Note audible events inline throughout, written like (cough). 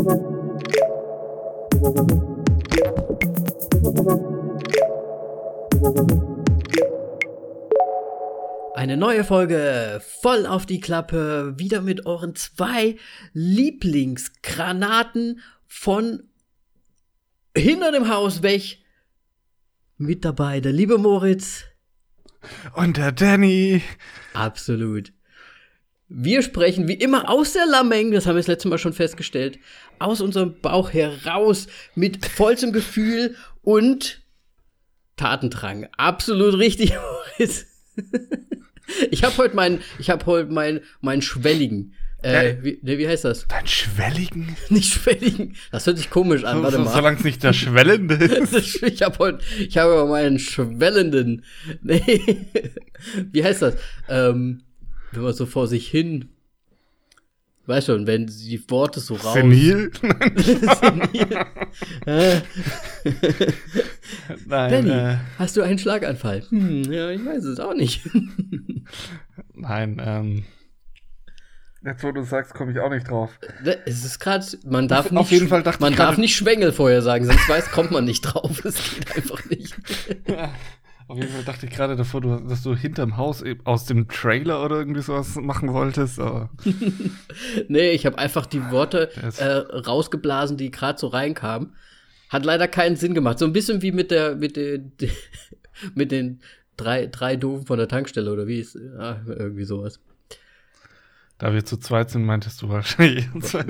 Eine neue Folge voll auf die Klappe, wieder mit euren zwei Lieblingsgranaten von hinter dem Haus weg. Mit dabei der liebe Moritz. Und der Danny. Absolut. Wir sprechen wie immer aus der Lameng, das haben wir das letzte Mal schon festgestellt, aus unserem Bauch heraus mit vollstem Gefühl und Tatendrang. Absolut richtig, (laughs) Moritz. Ich habe heute meinen, ich habe heute meinen, meinen schwelligen. Äh, wie, ne, wie heißt das? Dein Schwelligen? (laughs) Nicht schwelligen. Das hört sich komisch an. Warte so, mal. Solange es nicht der Schwellende (laughs) ist. ich habe heute, ich habe meinen schwellenden. Nee. Wie heißt das? Ähm, wenn man so vor sich hin. Weißt schon, wenn die Worte so raus. Senil? (laughs) Senil. Äh. (laughs) Nein, Benny, äh, hast du einen Schlaganfall? Hm, ja, ich weiß es auch nicht. (laughs) nein, ähm. Jetzt, wo du sagst, komme ich auch nicht drauf. Es ist gerade, man darf Auf nicht, jeden Fall dachte man ich darf nicht Schwengel vorher sagen, sonst weiß, kommt man nicht drauf. Es geht einfach nicht. Auf jeden Fall dachte ich gerade davor, du, dass du hinterm Haus eben aus dem Trailer oder irgendwie sowas machen wolltest. Aber (laughs) Nee, ich habe einfach die Worte ist- äh, rausgeblasen, die gerade so reinkamen. Hat leider keinen Sinn gemacht. So ein bisschen wie mit der, mit den, (laughs) mit den drei, drei Doofen von der Tankstelle oder wie ist, ja, irgendwie sowas. da wir zu zweit sind, meintest du wahrscheinlich.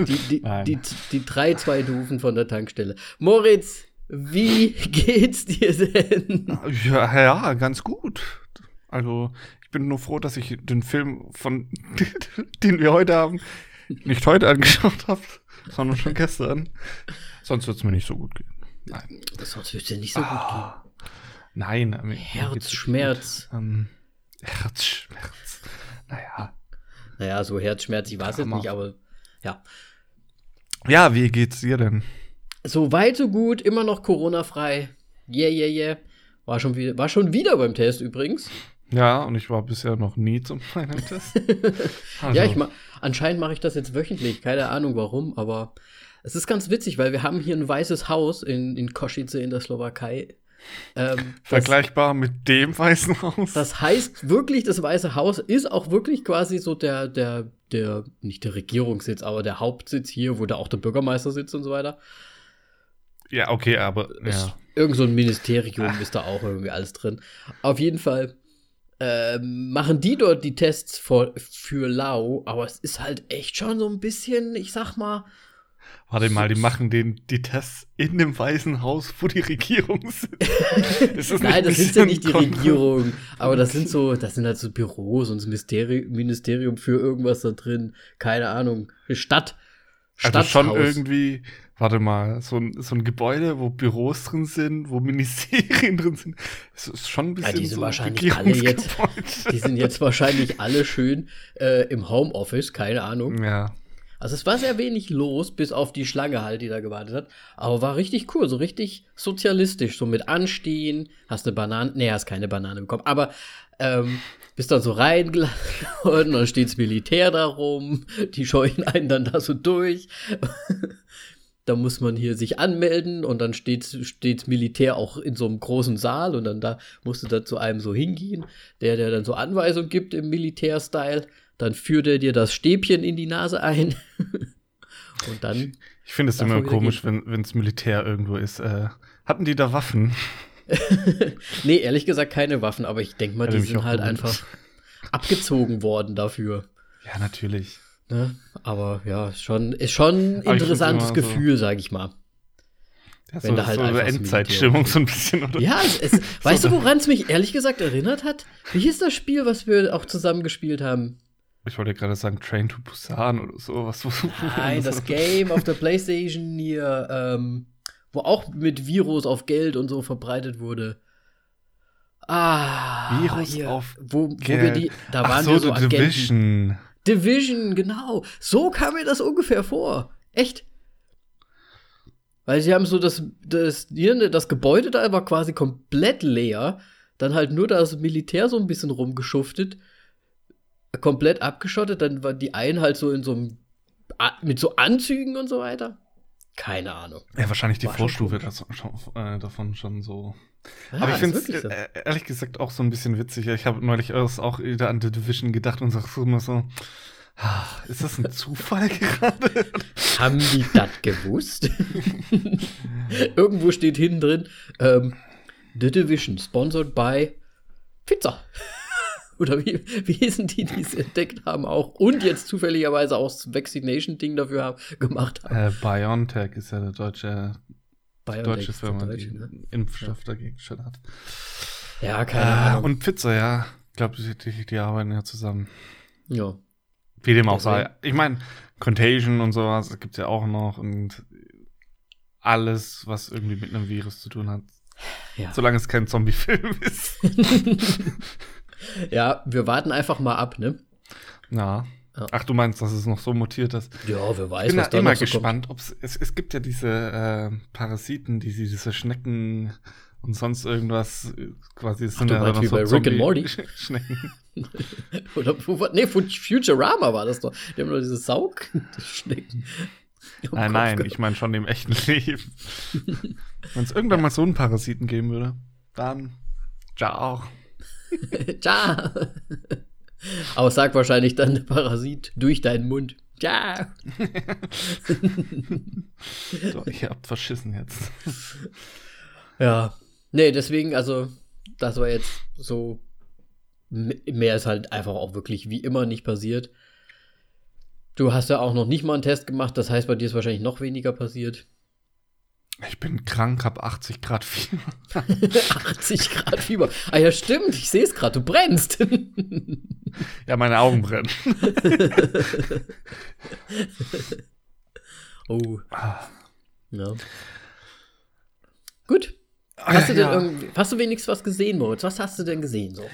Die, die, (laughs) die, die drei, zwei Doofen von der Tankstelle. Moritz, wie (laughs) geht's dir denn? Ja, ja, ganz gut. Also, ich bin nur froh, dass ich den Film von (laughs) den wir heute haben, nicht heute angeschaut habe, sondern schon gestern. Sonst wird es mir nicht so gut gehen. Nein. Sonst wird's dir nicht so gut gehen. Nein. mir geht's Herzschmerz. Ähm, Herzschmerz. Naja. Naja, so Herzschmerz, ich weiß jetzt Hammer. nicht, aber ja. Ja, wie geht's dir denn? So weit, so gut, immer noch Corona-frei. Yeah, yeah, yeah. War schon, wieder, war schon wieder beim Test übrigens. Ja, und ich war bisher noch nie zum (laughs) meinem Test. Also, (laughs) Ja, ich ma anscheinend mache ich das jetzt wöchentlich. Keine Ahnung warum, aber es ist ganz witzig, weil wir haben hier ein weißes Haus in, in Kosice in der Slowakei. Ähm, das, Vergleichbar mit dem Weißen Haus. das heißt wirklich, das Weiße Haus ist auch wirklich quasi so der, der, der, nicht der Regierungssitz, aber der Hauptsitz hier, wo da auch der Bürgermeister sitzt und so weiter. Ja, okay, aber ja. Irgend so ein Ministerium ist da auch irgendwie alles drin. Auf jeden Fall ähm, machen die dort die Tests für, für Lau, aber es ist halt echt schon so ein bisschen, ich sag mal, Warte mal, die machen den, die Tests in dem Weißen Haus, wo die Regierung sitzt. (laughs) Ist das nein, das sind ja nicht die Regierung, aber das sind so, das sind halt so Büros und das Mysteri Ministerium für irgendwas da drin, keine Ahnung, Stadt, Also schon Stadthaus. irgendwie, warte mal, so ein, so ein Gebäude, wo Büros drin sind, wo Ministerien (laughs) drin sind. Es ist schon ein bisschen die sind so wahrscheinlich alle jetzt-. Die sind jetzt wahrscheinlich alle schön äh, im Homeoffice, keine Ahnung. Ja. Also es war sehr wenig los, bis auf die Schlange halt, die da gewartet hat. Aber war richtig cool, so richtig sozialistisch, so mit Anstehen, hast eine Banane, nee, hast keine Banane bekommen, aber ähm, bist dann so reingelassen worden, (laughs) dann steht's Militär da rum, die scheuchen einen dann da so durch. Da muss man hier sich anmelden und dann steht steht's Militär auch in so einem großen Saal und dann da musst du da zu einem so hingehen, der der dann so Anweisungen gibt im Militärstyle. Dann führt er dir das Stäbchen in die Nase ein. (laughs) und dann Ich finde es immer komisch, wenn wenns Militär irgendwo ist. Äh, hatten die da Waffen? (laughs) nee, ehrlich gesagt keine Waffen, aber ich denke mal, die sind halt gewundert. einfach abgezogen worden dafür. Ja, natürlich. Ne? Aber ja, ist schon, ist schon ein interessantes immer so- Gefühl, sag ich mal. Ja, Wenn so, da halt so einfach das Endzeitstimmung so ein bisschen, oder? Ja, es, es, (laughs) weißt du, woran es mich ehrlich gesagt erinnert hat? Wie hieß das Spiel, was wir auch zusammen gespielt haben? Ich wollte gerade sagen Train to Busan oder so. Was, Nein, das Game (laughs) auf der Playstation hier, ähm, wo auch mit Virus auf Geld und so verbreitet wurde. Ah, Virus hier, auf wo, wo wir Geld. die, da Ach waren so, wir so The Agenten. Division. Genau. So kam mir das ungefähr vor. Echt. Weil sie haben so das, das, ne, das Gebäude da war quasi komplett leer. Dann halt nur das Militär so ein bisschen rumgeschuftet. Komplett abgeschottet. Dann waren die einen halt so in so einem, mit so Anzügen und so weiter. Keine Ahnung. Ja, wahrscheinlich die War Vorstufe äh, davon schon so. Ah, Aber ich finde es so. äh, ehrlich gesagt auch so ein bisschen witzig. Ich habe neulich erst auch wieder an The Division gedacht und sag so immer so, ah, ist das ein Zufall (laughs) gerade? Haben die das gewusst? (laughs) Irgendwo steht hinten drin, ähm, The Division, sponsored by Pizza. Oder wie, hießen die, die es entdeckt haben auch und jetzt zufälligerweise auch das Vaccination-Ding dafür haben, gemacht haben. äh, BioNTech ist ja der deutsche, BioNTech deutsche Firma, Deutsche, die ne? Impfstoff dagegen schon hat. Ja, keine Äh, Ahnung. und Pizza, ja. Ich glaube, die, die, die arbeiten ja zusammen. ja. Wie dem auch sei. Ich meine, Contagion und sowas gibt es ja auch noch und alles, was irgendwie mit einem Virus zu tun hat. Ja. Solange es kein Zombie-Film (laughs) ist. (laughs) ja, wir warten einfach mal ab, ne? Ja. Ja. Ach, du meinst, dass es noch so mutiert ist? Ja, wer weiß, Ich bin was da immer noch so gespannt, ob es, es gibt ja diese äh, Parasiten, die sie- diese Schnecken und sonst irgendwas äh, quasi das Ach, du meinst wie bei Rick and Morty? Schnecken. (laughs) (laughs) Oder nee, Fu- Futurama war das doch. Die haben nur diese Saugschnecken. im (laughs) Nein, Kopf nein, gehabt. ich meine schon im echten Leben. Wenn es irgendwann mal so einen Parasiten geben würde, dann ciao. (laughs) Ciao. Aber sag wahrscheinlich dann der Parasit durch deinen Mund. Ciao. (laughs) So, ihr habt verschissen jetzt. Ja. Nee, deswegen, also, das war jetzt so. Mehr ist halt einfach auch wirklich wie immer nicht passiert. Du hast ja auch noch nicht mal einen Test gemacht, das heißt, bei dir ist wahrscheinlich noch weniger passiert. Ich bin krank, hab 80 Grad Fieber. (laughs) 80 Grad Fieber. Ah ja, stimmt, ich sehe es gerade, du brennst. (laughs) Ja, meine Augen brennen. (laughs) oh, Ah. ja. Gut. Hast du denn Ja. irgendwie, hast du wenigstens was gesehen, Moritz? Was hast du denn gesehen so?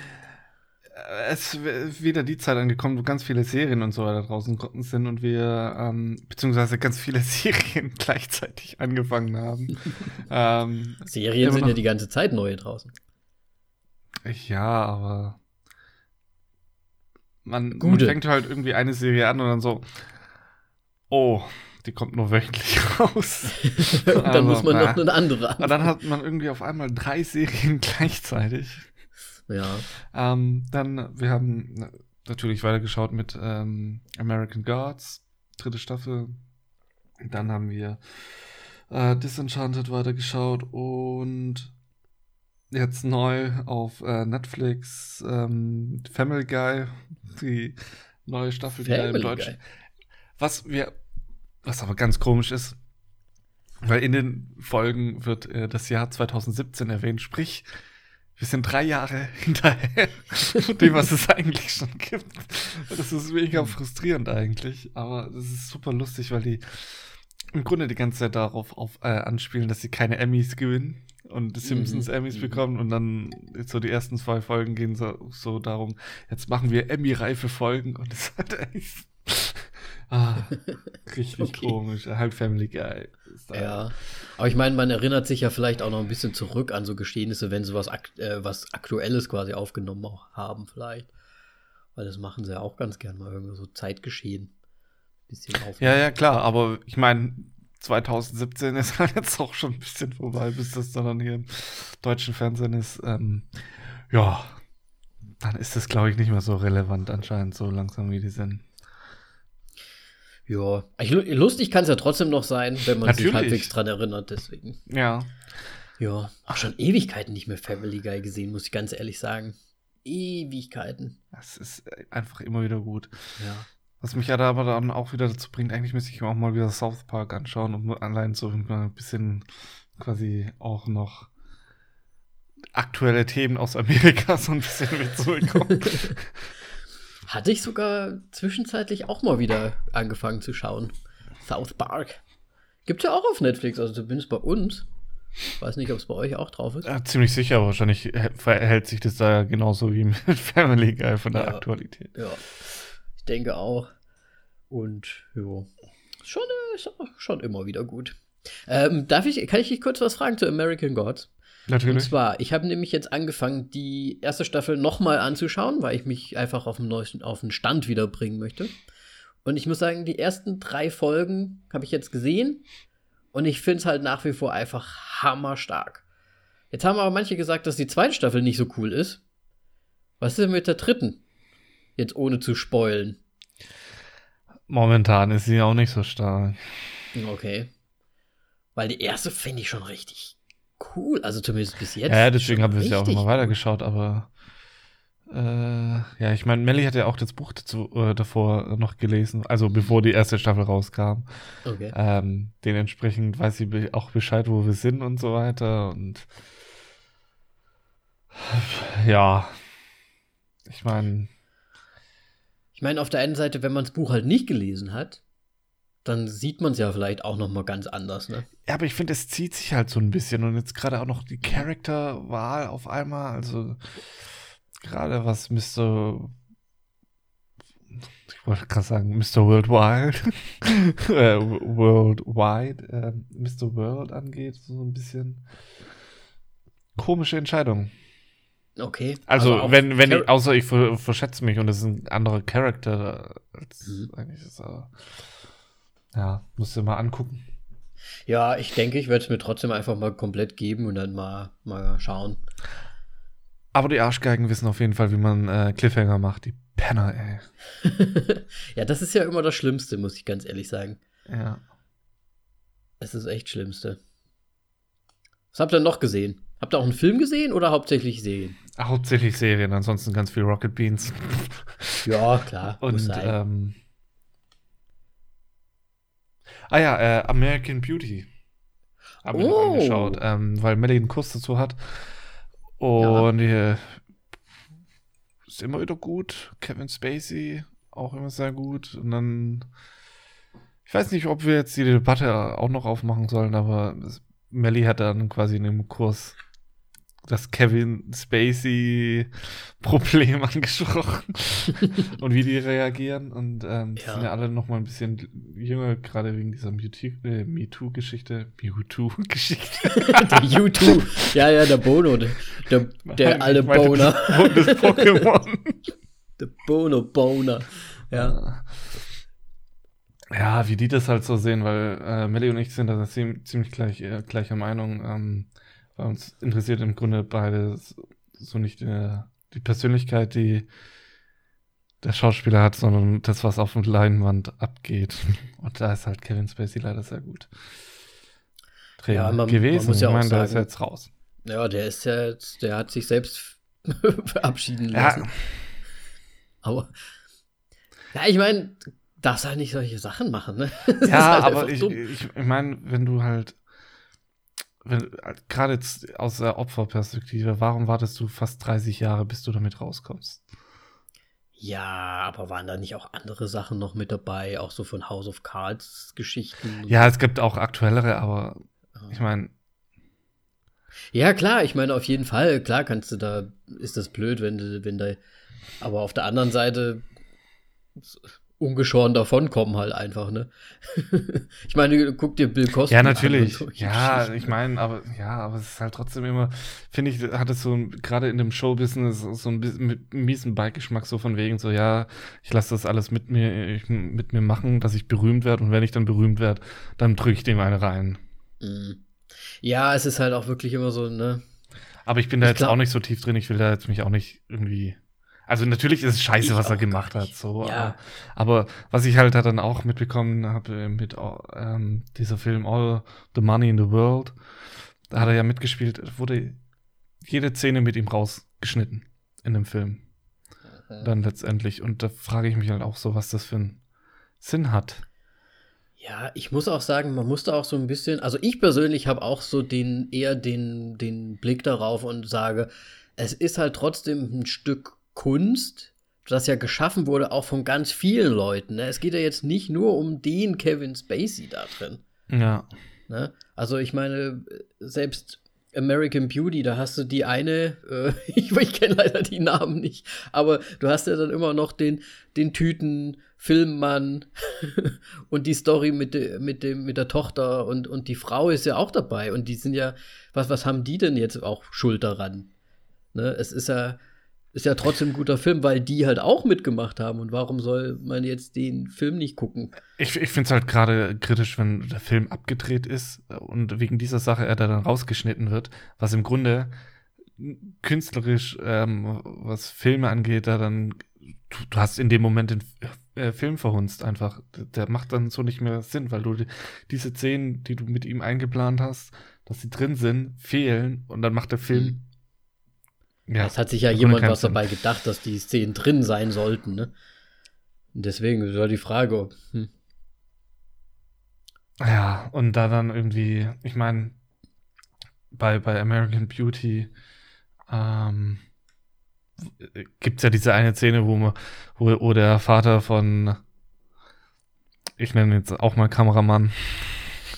Es ist wieder die Zeit angekommen, wo ganz viele Serien und so weiter draußen sind und wir, ähm, beziehungsweise ganz viele (laughs) Serien gleichzeitig angefangen haben. (laughs) ähm, Serien sind ja die ganze Zeit neue draußen. ja, aber man, man fängt halt irgendwie eine Serie an und dann so, oh, die kommt nur wöchentlich (laughs) raus. Und dann Also, muss man na. noch eine andere Und dann hat man irgendwie auf einmal drei Serien gleichzeitig. Ja. Ähm, dann, wir haben na- natürlich weitergeschaut mit ähm, American Gods, dritte Staffel. Dann haben wir äh, Disenchanted weitergeschaut und jetzt neu auf äh, Netflix ähm, Family Guy, die neue Staffel, die im Deutschen. Was wir, was aber ganz komisch ist, weil in den Folgen wird äh, das Jahr 2017 erwähnt, sprich, wir sind drei Jahre (laughs) hinterher dem, was es eigentlich schon gibt. Das ist mega frustrierend eigentlich, aber das ist super lustig, weil die im Grunde die ganze Zeit darauf auf, äh, anspielen, dass sie keine Emmys gewinnen und die Simpsons Mhm, Emmys mhm. bekommen und dann so die ersten zwei Folgen gehen so, so darum, jetzt machen wir Emmy-reife Folgen und es hat echt ah, (laughs) richtig Okay. komisch. Halb Family Guy. Ja. Aber ich meine, man erinnert sich ja vielleicht auch noch ein bisschen zurück an so Geschehnisse, wenn sie was, akt äh, was Aktuelles quasi aufgenommen haben, vielleicht. Weil das machen sie ja auch ganz gern mal irgendwie so Zeitgeschehen. Bisschen auf. Ja, ja, klar, aber ich meine, 2017 ist halt jetzt auch schon ein bisschen vorbei, bis das dann hier im deutschen Fernsehen ist. Ähm, ja, dann ist das, glaube ich, nicht mehr so relevant anscheinend, so langsam wie die sind. Ja. Lustig kann es ja trotzdem noch sein, wenn man sich Natürlich. halbwegs dran erinnert, deswegen. Ja, Ja. Auch schon Ewigkeiten nicht mehr Family Guy gesehen, muss ich ganz ehrlich sagen. Ewigkeiten. es ist einfach immer wieder gut. Ja. Was mich ja da aber dann auch wieder dazu bringt, eigentlich müsste ich mir auch mal wieder South Park anschauen, um allein so ein bisschen quasi auch noch aktuelle Themen aus Amerika (laughs) so ein bisschen mitzubekommen. (laughs) Hatte ich sogar zwischenzeitlich auch mal wieder angefangen zu schauen. South Park. Gibt ja auch auf Netflix, also zumindest bei uns. Weiß nicht, ob es bei euch auch drauf ist. Ja, ziemlich sicher, wahrscheinlich hä- verhält sich das da genauso wie mit (laughs) Family Guy von der Ja. Aktualität. Ja. Ich denke auch. Und ja. Schon, äh, schon immer wieder gut. Ähm, darf ich, kann ich dich kurz was fragen zu American Gods? Und Natürlich. zwar, ich habe nämlich jetzt angefangen, die erste Staffel nochmal anzuschauen, weil ich mich einfach auf den, neuesten, auf den Stand wiederbringen möchte. Und ich muss sagen, die ersten drei Folgen habe ich jetzt gesehen. Und ich finde es halt nach wie vor einfach hammerstark. Jetzt haben aber manche gesagt, dass die zweite Staffel nicht so cool ist. Was ist denn mit der dritten? Jetzt ohne zu spoilen. Momentan ist sie auch nicht so stark. Okay. Weil die erste finde ich schon richtig cool. Also zumindest bis jetzt. Ja, deswegen haben wir es ja auch nochmal weitergeschaut, aber äh, ja, ich meine, Melly hat ja auch das Buch dazu, äh, davor noch gelesen, also bevor die erste Staffel rauskam. Okay. Ähm, dementsprechend weiß sie be- auch Bescheid, wo wir sind und so weiter. Und ja, ich meine, Ich meine, auf der einen Seite, wenn man das Buch halt nicht gelesen hat, dann sieht man es ja vielleicht auch noch mal ganz anders, ne? ja, aber ich finde, es zieht sich halt so ein bisschen und jetzt gerade auch noch die Charakterwahl auf einmal, also gerade was Mr. Ich wollte gerade sagen, Mr. Worldwide, (laughs) äh, Worldwide, äh, Mr. World angeht, so ein bisschen komische Entscheidung. Okay. Also, auch wenn, wenn ich, außer ich ver verschätze mich und es ist ein anderer Charakter, als Mhm. eigentlich ist er, ja, musst du mal angucken. Ja, ich denke, ich werde es mir trotzdem einfach mal komplett geben und dann mal, mal schauen. Aber die Arschgeigen wissen auf jeden Fall, wie man äh, Cliffhanger macht. Die Penner, ey. (laughs) ja, das ist ja immer das Schlimmste, muss ich ganz ehrlich sagen. Ja. Es ist echt Schlimmste. Was habt ihr noch gesehen? Habt ihr auch einen Film gesehen oder hauptsächlich Serien? Hauptsächlich Serien, ansonsten ganz viel Rocket Beans. Ja, klar. Und, ähm. Ah ja, äh, American Beauty. Haben wir Oh. angeschaut, ähm, weil Melly einen Kurs dazu hat. Und äh, ist immer wieder gut. Kevin Spacey auch immer sehr gut. Und dann. Ich weiß nicht, ob wir jetzt die Debatte auch noch aufmachen sollen, aber Melly hat dann quasi in dem Kurs das Kevin Spacey-Problem (laughs) angesprochen (laughs) und wie die reagieren. Und ähm, die Ja. sind ja alle noch mal ein bisschen jünger, gerade wegen dieser äh, MeToo-Geschichte. Mewtwo-Geschichte. (laughs) der U2. Ja, ja, der Bono. Der, der, der alte Boner. Das, Pokémon. Der Bono Boner. Ja. Ja, wie die das halt so sehen, weil äh, Melly und ich sind da ziem- ziemlich gleich, äh, gleicher Meinung. Ähm, bei uns interessiert im Grunde beide s- so nicht äh, die Persönlichkeit, die der Schauspieler hat, sondern das, was auf der Leinwand abgeht. (laughs) Und da ist halt Kevin Spacey leider sehr gut Ja, man- man gewesen. muss ja ich auch meine, der ist sagen- jetzt raus. Ja, der ist ja jetzt, der hat sich selbst (laughs) verabschieden Ja, lassen. Aber ja, ich meine, darfst halt nicht solche Sachen machen, ne? (laughs) Das Ja, halt aber ich, ich, ich meine, wenn du halt, wenn, gerade jetzt aus der Opferperspektive, warum wartest du fast 30 Jahre, bis du damit rauskommst? Ja, aber waren da nicht auch andere Sachen noch mit dabei, auch so von House of Cards Geschichten? Ja, es gibt auch aktuellere, aber so? ich meine, Ja, klar, ich meine, auf jeden Fall, klar kannst du da, ist das blöd, wenn du, wenn da, aber auf der anderen Seite ungeschoren davonkommen halt einfach, ne? (laughs) ich meine, guck dir Bill Cosby ja, an natürlich. so. Ja, (laughs) ich meine, aber ja, aber es ist halt trotzdem immer, finde ich, hat es so gerade in dem Showbusiness so ein bisschen mit miesen Beigeschmack so von wegen so, ja, ich lasse das alles mit mir, ich, mit mir machen, dass ich berühmt werde und wenn ich dann berühmt werde, dann drücke ich dem eine rein. Mhm. Ja, es ist halt auch wirklich immer so, ne? Aber ich bin da Ich jetzt glaub- auch nicht so tief drin. Ich will da jetzt mich auch nicht irgendwie. Also natürlich ist es scheiße, Ich was er gemacht hat. So, Ja. aber, aber was ich halt dann auch mitbekommen habe mit ähm, dieser Film All the Money in the World, da hat er ja mitgespielt. Es wurde jede Szene mit ihm rausgeschnitten in dem Film. Dann letztendlich. Und da frage ich mich halt auch so, was das für einen Sinn hat. Ja, ich muss auch sagen, man musste auch so ein bisschen, also ich persönlich habe auch so den eher den, den Blick darauf und sage, es ist halt trotzdem ein Stück Kunst, das ja geschaffen wurde, auch von ganz vielen Leuten. Ne? Es geht ja jetzt nicht nur um den Kevin Spacey da drin. Ja. Ne? Also ich meine, selbst American Beauty, da hast du die eine, äh, (laughs) ich, ich kenne leider die Namen nicht, aber du hast ja dann immer noch den, den Tüten Filmmann (laughs) und die Story mit, de, mit, dem, mit der Tochter und, und die Frau ist ja auch dabei und die sind ja, was, was haben die denn jetzt auch Schuld daran? Ne? Es ist ja, ist ja trotzdem ein guter Film, weil die halt auch mitgemacht haben. Und warum soll man jetzt den Film nicht gucken? Ich, ich finde es halt gerade kritisch, wenn der Film abgedreht ist und wegen dieser Sache er da dann rausgeschnitten wird, was im Grunde künstlerisch, ähm, was Filme angeht, da dann, du, du hast in dem Moment den äh, Film verhunzt einfach. Der macht dann so nicht mehr Sinn, weil du die, diese Szenen, die du mit ihm eingeplant hast, dass sie drin sind, fehlen und dann macht der Film. Mhm. Ja, es hat sich ja jemand was dabei gedacht, dass die Szenen drin sein sollten, ne? Deswegen ist ja die Frage, ob. Hm. Ja, und da dann irgendwie, ich meine, bei, bei American Beauty ähm, gibt es ja diese eine Szene, wo, wo, wo der Vater von, ich nenne jetzt auch mal Kameramann,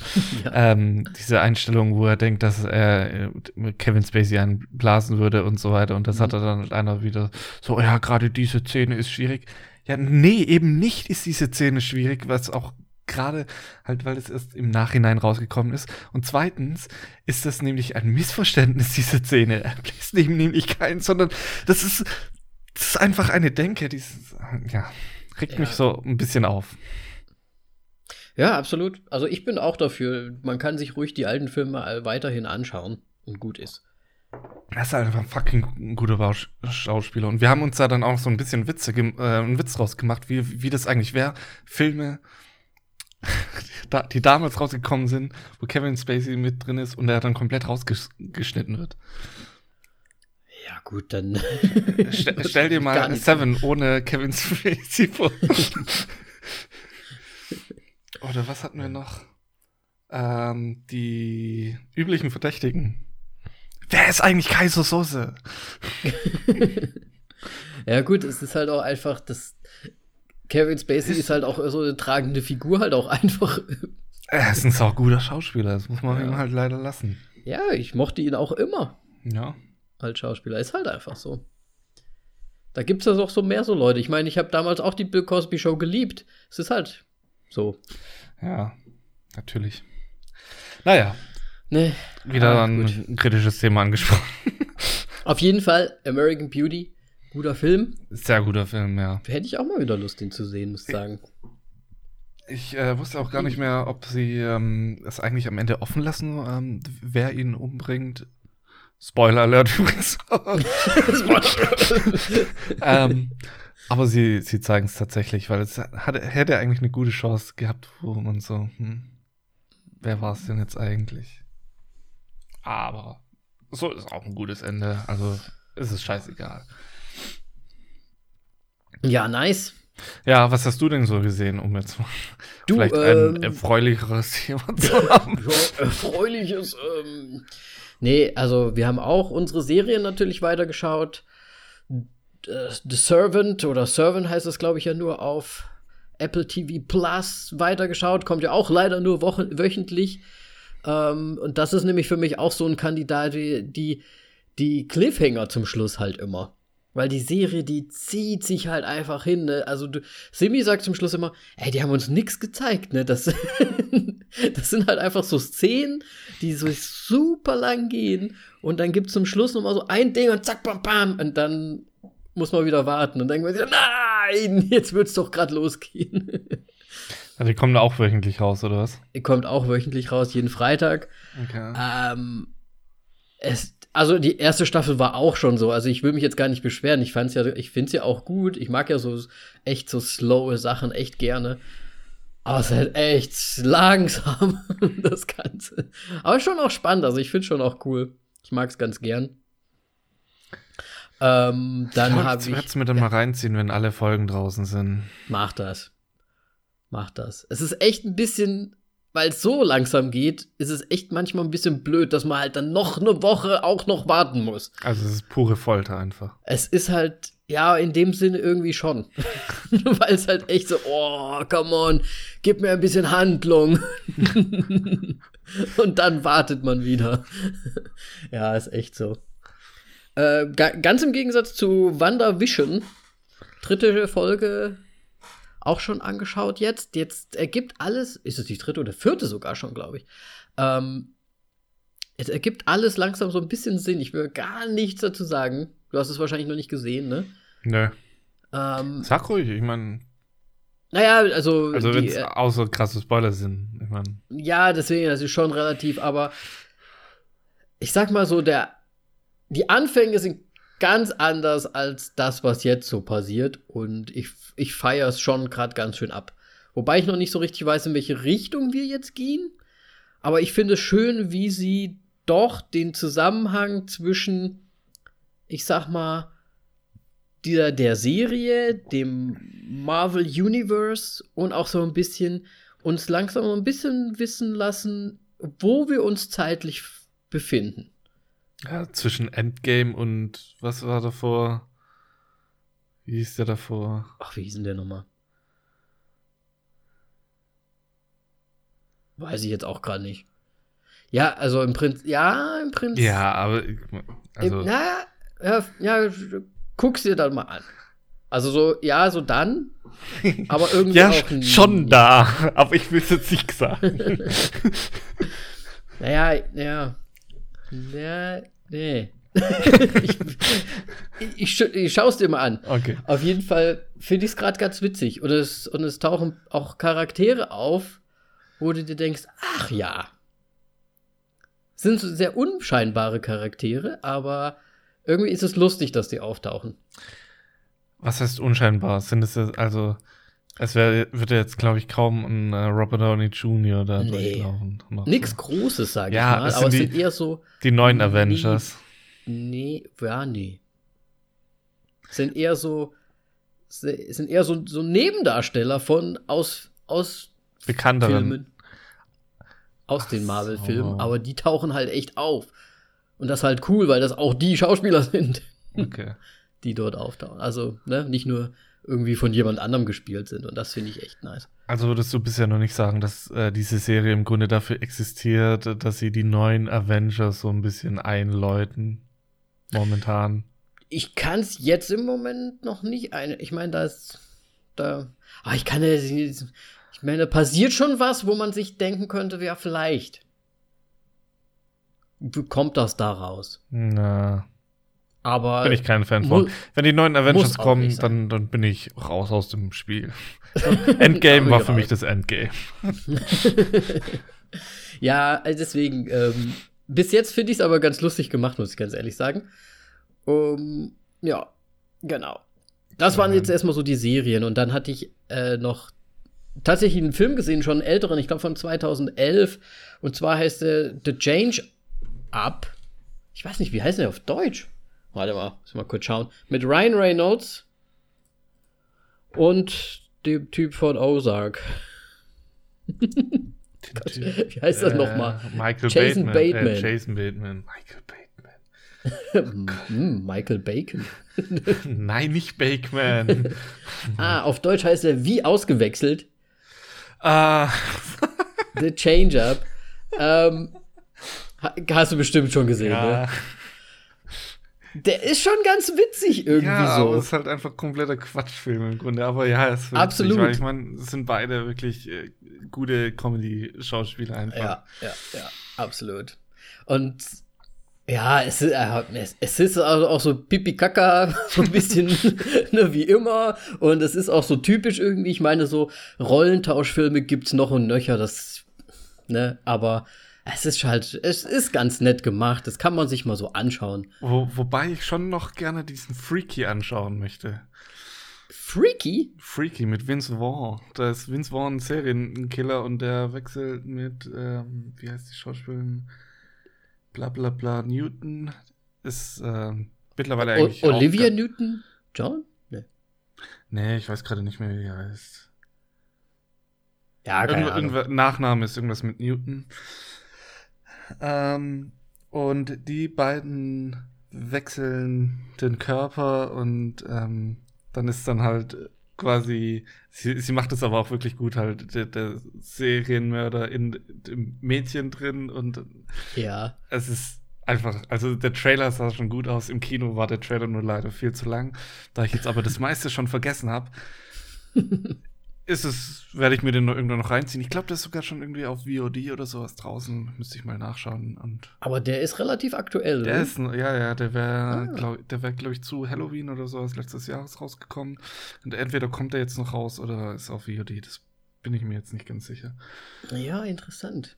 (laughs) ja. ähm, diese Einstellung, wo er denkt, dass er äh, Kevin Spacey einblasen würde und so weiter. Und das mhm. hat er dann einer wieder so, ja, gerade diese Szene ist schwierig. Ja, nee, eben nicht ist diese Szene schwierig, was auch gerade halt, weil es erst im Nachhinein rausgekommen ist. Und zweitens ist das nämlich ein Missverständnis, diese Szene. Er bläst neben nämlich keinen, sondern das ist, das ist einfach eine Denke, die ja, regt ja. mich so ein bisschen auf. Ja, absolut. Also ich bin auch dafür. Man kann sich ruhig die alten Filme weiterhin anschauen und gut ist. Er ist halt einfach ein fucking guter Schauspieler. Und wir haben uns da dann auch so ein bisschen Witze, äh, einen Witz rausgemacht, wie, wie das eigentlich wäre, Filme (laughs) die damals rausgekommen sind, wo Kevin Spacey mit drin ist und er dann komplett rausgeschnitten wird. Ja, gut, dann. Stell, (laughs) stell dir mal Seven ohne Kevin (laughs) Spacey vor. Oder was hatten wir noch? Ähm, die üblichen Verdächtigen. Wer ist eigentlich Kaiser Soße? (laughs) ja, gut, es ist halt auch einfach das Kevin Spacey ist, ist halt auch so eine tragende Figur, halt auch einfach. Er ist ein sau guter Schauspieler, das muss man ja. ihm halt leider lassen. Ja, ich mochte ihn auch immer. Ja. Als Schauspieler. Ist halt einfach so. Da gibt es ja auch so mehr so Leute. Ich meine, ich habe damals auch die Bill Cosby Show geliebt. Es ist halt so. Ja, natürlich. Naja. Nee. Wieder ah, ein gut. kritisches Thema angesprochen. Auf jeden Fall American Beauty Guter Film. Sehr guter Film, ja. Hätte ich auch mal wieder Lust, den zu sehen, muss ich sagen. Ich äh, wusste auch gar nicht mehr, ob sie ähm, es eigentlich am Ende offen lassen, ähm, wer ihn umbringt. Spoiler Alert (laughs) übrigens. (laughs) ähm, aber sie, sie zeigen es tatsächlich, weil es hat, hätte eigentlich eine gute Chance gehabt, wo man so, hm, wer war es denn jetzt eigentlich? Aber so ist auch ein gutes Ende. Also ist es scheißegal. Ja, nice. Ja, was hast du denn so gesehen, um jetzt du, vielleicht ein ähm, erfreulicheres Thema (laughs) zu haben? Ja, erfreuliches. Ähm, nee, also wir haben auch unsere Serien natürlich weitergeschaut. The Servant oder Servant heißt es, glaube ich, ja nur auf Apple TV Plus weitergeschaut. Kommt ja auch leider nur wochen wöchentlich. Ähm, und das ist nämlich für mich auch so ein Kandidat, wie die, die Cliffhanger zum Schluss halt immer. Weil die Serie, die zieht sich halt einfach hin. Ne? Also du, Simi sagt zum Schluss immer, ey, die haben uns nichts gezeigt. Ne? Das, (laughs) das sind halt einfach so Szenen, die so super lang gehen. Und dann gibt es zum Schluss noch mal so ein Ding und zack, bam, bam. Und dann muss man wieder warten. Und denkt man sich, nein, (laughs) jetzt wird es doch gerade losgehen. (laughs) Also die kommen da auch wöchentlich raus, oder was? Die kommt auch wöchentlich raus, jeden Freitag. Okay. Ähm, es, also die erste Staffel war auch schon so. Also ich will mich jetzt gar nicht beschweren. Ich fand's ja, ich find's ja auch gut. Ich mag ja so echt so slowe Sachen echt gerne. Aber es ist halt echt langsam, (laughs) das Ganze. Aber schon auch spannend. Also ich find's schon auch cool. Ich mag's ganz gern. Ähm, dann habe ich. Werd's mir dann ja, mal reinziehen, wenn alle Folgen draußen sind. Mach das. Mach das. Es ist echt ein bisschen weil es so langsam geht, ist es echt manchmal ein bisschen blöd, dass man halt dann noch eine Woche auch noch warten muss. Also es ist pure Folter einfach. Es ist halt, ja, in dem Sinne irgendwie schon. (laughs) weil es halt echt so, oh, come on, gib mir ein bisschen Handlung. (laughs) (laughs) Und dann wartet man wieder. ja, ist echt so. Äh, ganz im Gegensatz zu WandaVision, dritte Folge auch schon angeschaut jetzt. Jetzt ergibt alles, ist es die dritte oder vierte sogar schon, glaube ich. Ähm, es ergibt alles langsam so ein bisschen Sinn. Ich will gar nichts dazu sagen. Du hast es wahrscheinlich noch nicht gesehen, ne? Nö. Ähm, Sag ruhig, ich meine, naja, also. also wenn es äh, außer krasse Spoiler sind, ich meine, ja, deswegen, das ist schon relativ, aber ich sag mal so, der, die Anfänge sind ganz anders als das, was jetzt so passiert. Und ich, ich feiere es schon gerade ganz schön ab. Wobei ich noch nicht so richtig weiß, in welche Richtung wir jetzt gehen. Aber ich finde es schön, wie sie doch den Zusammenhang zwischen, ich sag mal, dieser, der Serie, dem Marvel Universe und auch so ein bisschen uns langsam ein bisschen wissen lassen, wo wir uns zeitlich befinden. Ja, zwischen Endgame und was war davor? Wie hieß der davor? Ach, wie hieß denn der nochmal? Weiß ich jetzt auch gerade nicht. Ja, also im Prinzip, ja, im Prinzip. Ja, aber also Im, na, ja, ja, guck's dir dann mal an. Also so, ja, so dann, aber (laughs) irgendwie ja, auch nie. schon da, aber ich will es jetzt nicht sagen. (laughs) Naja, ja. Ja, nee. (laughs) ich, ich, ich, ich schau's dir mal an. okay. Auf jeden Fall finde ich es gerade ganz witzig. Und es, und es tauchen auch Charaktere auf, wo du dir denkst, ach ja. Sind so sehr unscheinbare Charaktere, aber irgendwie ist es lustig, dass die auftauchen. Was heißt unscheinbar? Sind es also, es wär, wird ja jetzt, glaube ich, kaum ein äh, Robert Downey Jr. da Nee. durchlaufen. Noch Nix so. Großes, sage Ja, ich mal, es aber es sind die- eher so, Die neuen. Avengers. nee, ja, nee. Sind eher so, sind eher so, so Nebendarsteller von aus, aus Bekannteren. Filmen. Aus den Ach Marvel-Filmen, so. aber die tauchen halt echt auf. Und das ist halt cool, weil das auch die Schauspieler (laughs) sind, Okay. die dort auftauchen. Also, ne, nicht nur irgendwie von jemand anderem gespielt sind. Und das finde ich echt nice. Also würdest du bisher noch nicht sagen, dass äh, diese Serie im Grunde dafür existiert, dass sie die neuen Avengers so ein bisschen einläuten? Momentan. Ich kann es jetzt im Moment noch nicht ein. Ich meine, da ist. Da. Aber ich kann ja. Ich meine, da passiert schon was, wo man sich denken könnte, ja, vielleicht. Kommt das da raus? Na, Aber. bin ich kein Fan von. Wenn die neuen Avengers kommen, dann, dann bin ich raus aus dem Spiel. (laughs) Endgame war für mich das Endgame. (laughs) ja, also deswegen, ähm, bis jetzt finde ich es aber ganz lustig gemacht, muss ich ganz ehrlich sagen. Um, ja, genau. Das waren jetzt erstmal so die Serien und dann hatte ich äh, noch tatsächlich einen Film gesehen, schon einen älteren, ich glaube von 2011. Und zwar heißt der The Change Up. Ich weiß nicht, wie heißt der auf Deutsch? Warte mal, muss mal kurz schauen. Mit Ryan Reynolds und dem Typ von Ozark. (laughs) Wie heißt das nochmal? Michael Jason Bateman. Bateman. Äh, Jason Bateman. Michael Bateman. (laughs) Hm, Michael Bacon. (laughs) Nein, nicht Bateman. Ah, auf Deutsch heißt er wie ausgewechselt. Ah, The Change-Up. ähm, ha- hast du bestimmt schon gesehen, ne? Der ist schon ganz witzig irgendwie ja, aber es so. ist halt einfach kompletter Quatschfilm im Grunde. Aber ja, es ist witzig, Absolut. Weil ich meine, es sind beide wirklich äh, gute Comedy-Schauspieler einfach. Ja, ja, ja, absolut. Und ja, es ist, äh, es, es ist auch so pipi-kaka, (laughs) so ein bisschen (laughs) ne, wie immer. Und es ist auch so typisch irgendwie. Ich meine, so Rollentauschfilme gibt's noch und nöcher, das, ne, aber es ist halt, es ist ganz nett gemacht. Das kann man sich mal so anschauen. Wo, wobei ich schon noch gerne diesen Freaky anschauen möchte. Freaky? Freaky mit Vince Vaughn. Da ist Vince Vaughn ein Serienkiller und der wechselt mit, ähm, wie heißt die Schauspielerin? Bla bla bla. Newton ist ähm, mittlerweile O eigentlich. Olivia Newton? John? Ne. Nee, ich weiß gerade nicht mehr, wie er heißt. Ja, keine Irgendw Ahnung. Nachname ist irgendwas mit Newton. Ähm, und die beiden wechseln den Körper und ähm, dann ist dann halt quasi, sie, sie macht es aber auch wirklich gut, halt der, der Serienmörder in dem Mädchen drin und Ja. es ist einfach, also der Trailer sah schon gut aus. Im Kino war der Trailer nur leider viel zu lang. Da ich jetzt aber das meiste schon vergessen habe, (laughs) ist es, werde ich mir den noch irgendwann noch reinziehen. Ich glaube, der ist sogar schon irgendwie auf VOD oder sowas draußen. Müsste ich mal nachschauen. Und Aber der ist relativ aktuell. der ne? ist, ja, ja, der wäre, Ah. glaub, der wäre, glaube ich, zu Halloween oder sowas letztes Jahres rausgekommen. Und entweder kommt er jetzt noch raus oder ist auf VOD. Das bin ich mir jetzt nicht ganz sicher. Ja, interessant.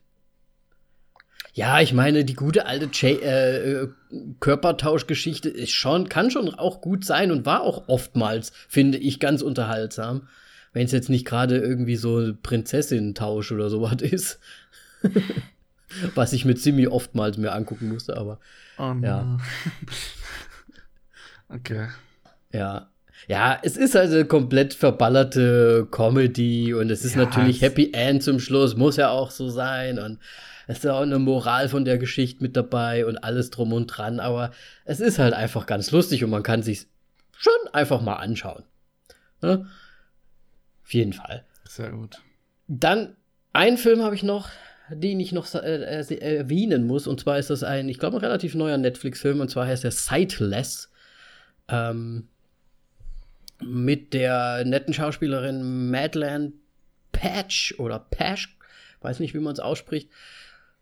Ja, ich meine, die gute alte äh, äh, Körpertauschgeschichte ist schon, kann schon auch gut sein und war auch oftmals, finde ich, ganz unterhaltsam. Wenn es jetzt nicht gerade irgendwie so Prinzessin-Tausch oder sowas (laughs) ist. (laughs) Was ich mit Simi oftmals mir angucken musste, aber Oh, Ja. (laughs) okay. ja. Ja, es ist also eine komplett verballerte Comedy und es ist Ja, natürlich Happy End zum Schluss, muss ja auch so sein und es ist auch eine Moral von der Geschichte mit dabei und alles drum und dran, aber es ist halt einfach ganz lustig und man kann sich schon einfach mal anschauen. Ne? Auf jeden Fall. Sehr gut. Dann einen Film habe ich noch, den ich noch äh, äh, erwähnen muss. Und zwar ist das ein, ich glaube, ein relativ neuer Netflix-Film. Und zwar heißt er Sightless. Ähm, mit der netten Schauspielerin Madeleine Patch oder Pash, weiß nicht, wie man es ausspricht.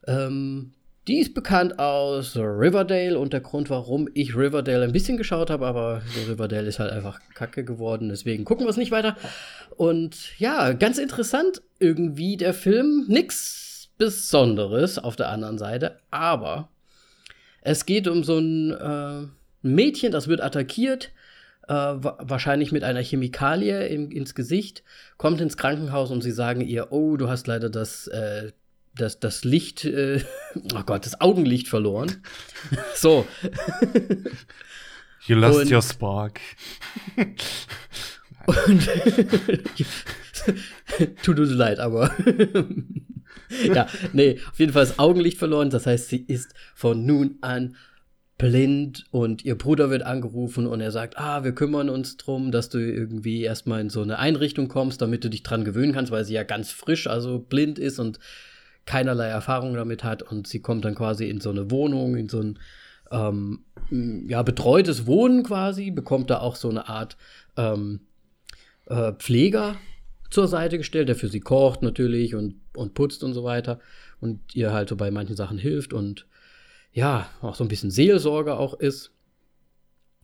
Ähm, die ist bekannt aus Riverdale und der Grund, warum ich Riverdale ein bisschen geschaut habe, aber Riverdale ist halt einfach kacke geworden, deswegen gucken wir es nicht weiter. Und ja, ganz interessant irgendwie der Film, nix Besonderes auf der anderen Seite, aber es geht um so ein äh, Mädchen, das wird attackiert, äh, wa wahrscheinlich mit einer Chemikalie in, ins Gesicht, kommt ins Krankenhaus und sie sagen ihr, oh, du hast leider das, äh, das, das Licht, äh, (laughs) oh Gott, das Augenlicht verloren. (laughs) so, You lost Und- your spark. (laughs) Und tut uns leid, aber ja, nee, auf jeden Fall das Augenlicht verloren. Das heißt, sie ist von nun an blind und ihr Bruder wird angerufen und er sagt, ah, wir kümmern uns drum, dass du irgendwie erstmal in so eine Einrichtung kommst, damit du dich dran gewöhnen kannst, weil sie ja ganz frisch, also blind ist und keinerlei Erfahrung damit hat und sie kommt dann quasi in so eine Wohnung, in so ein ähm, ja, betreutes Wohnen quasi, bekommt da auch so eine Art ähm, äh, Pfleger zur Seite gestellt, der für sie kocht natürlich und, und putzt und so weiter und ihr halt so bei manchen Sachen hilft und ja, auch so ein bisschen Seelsorge auch ist.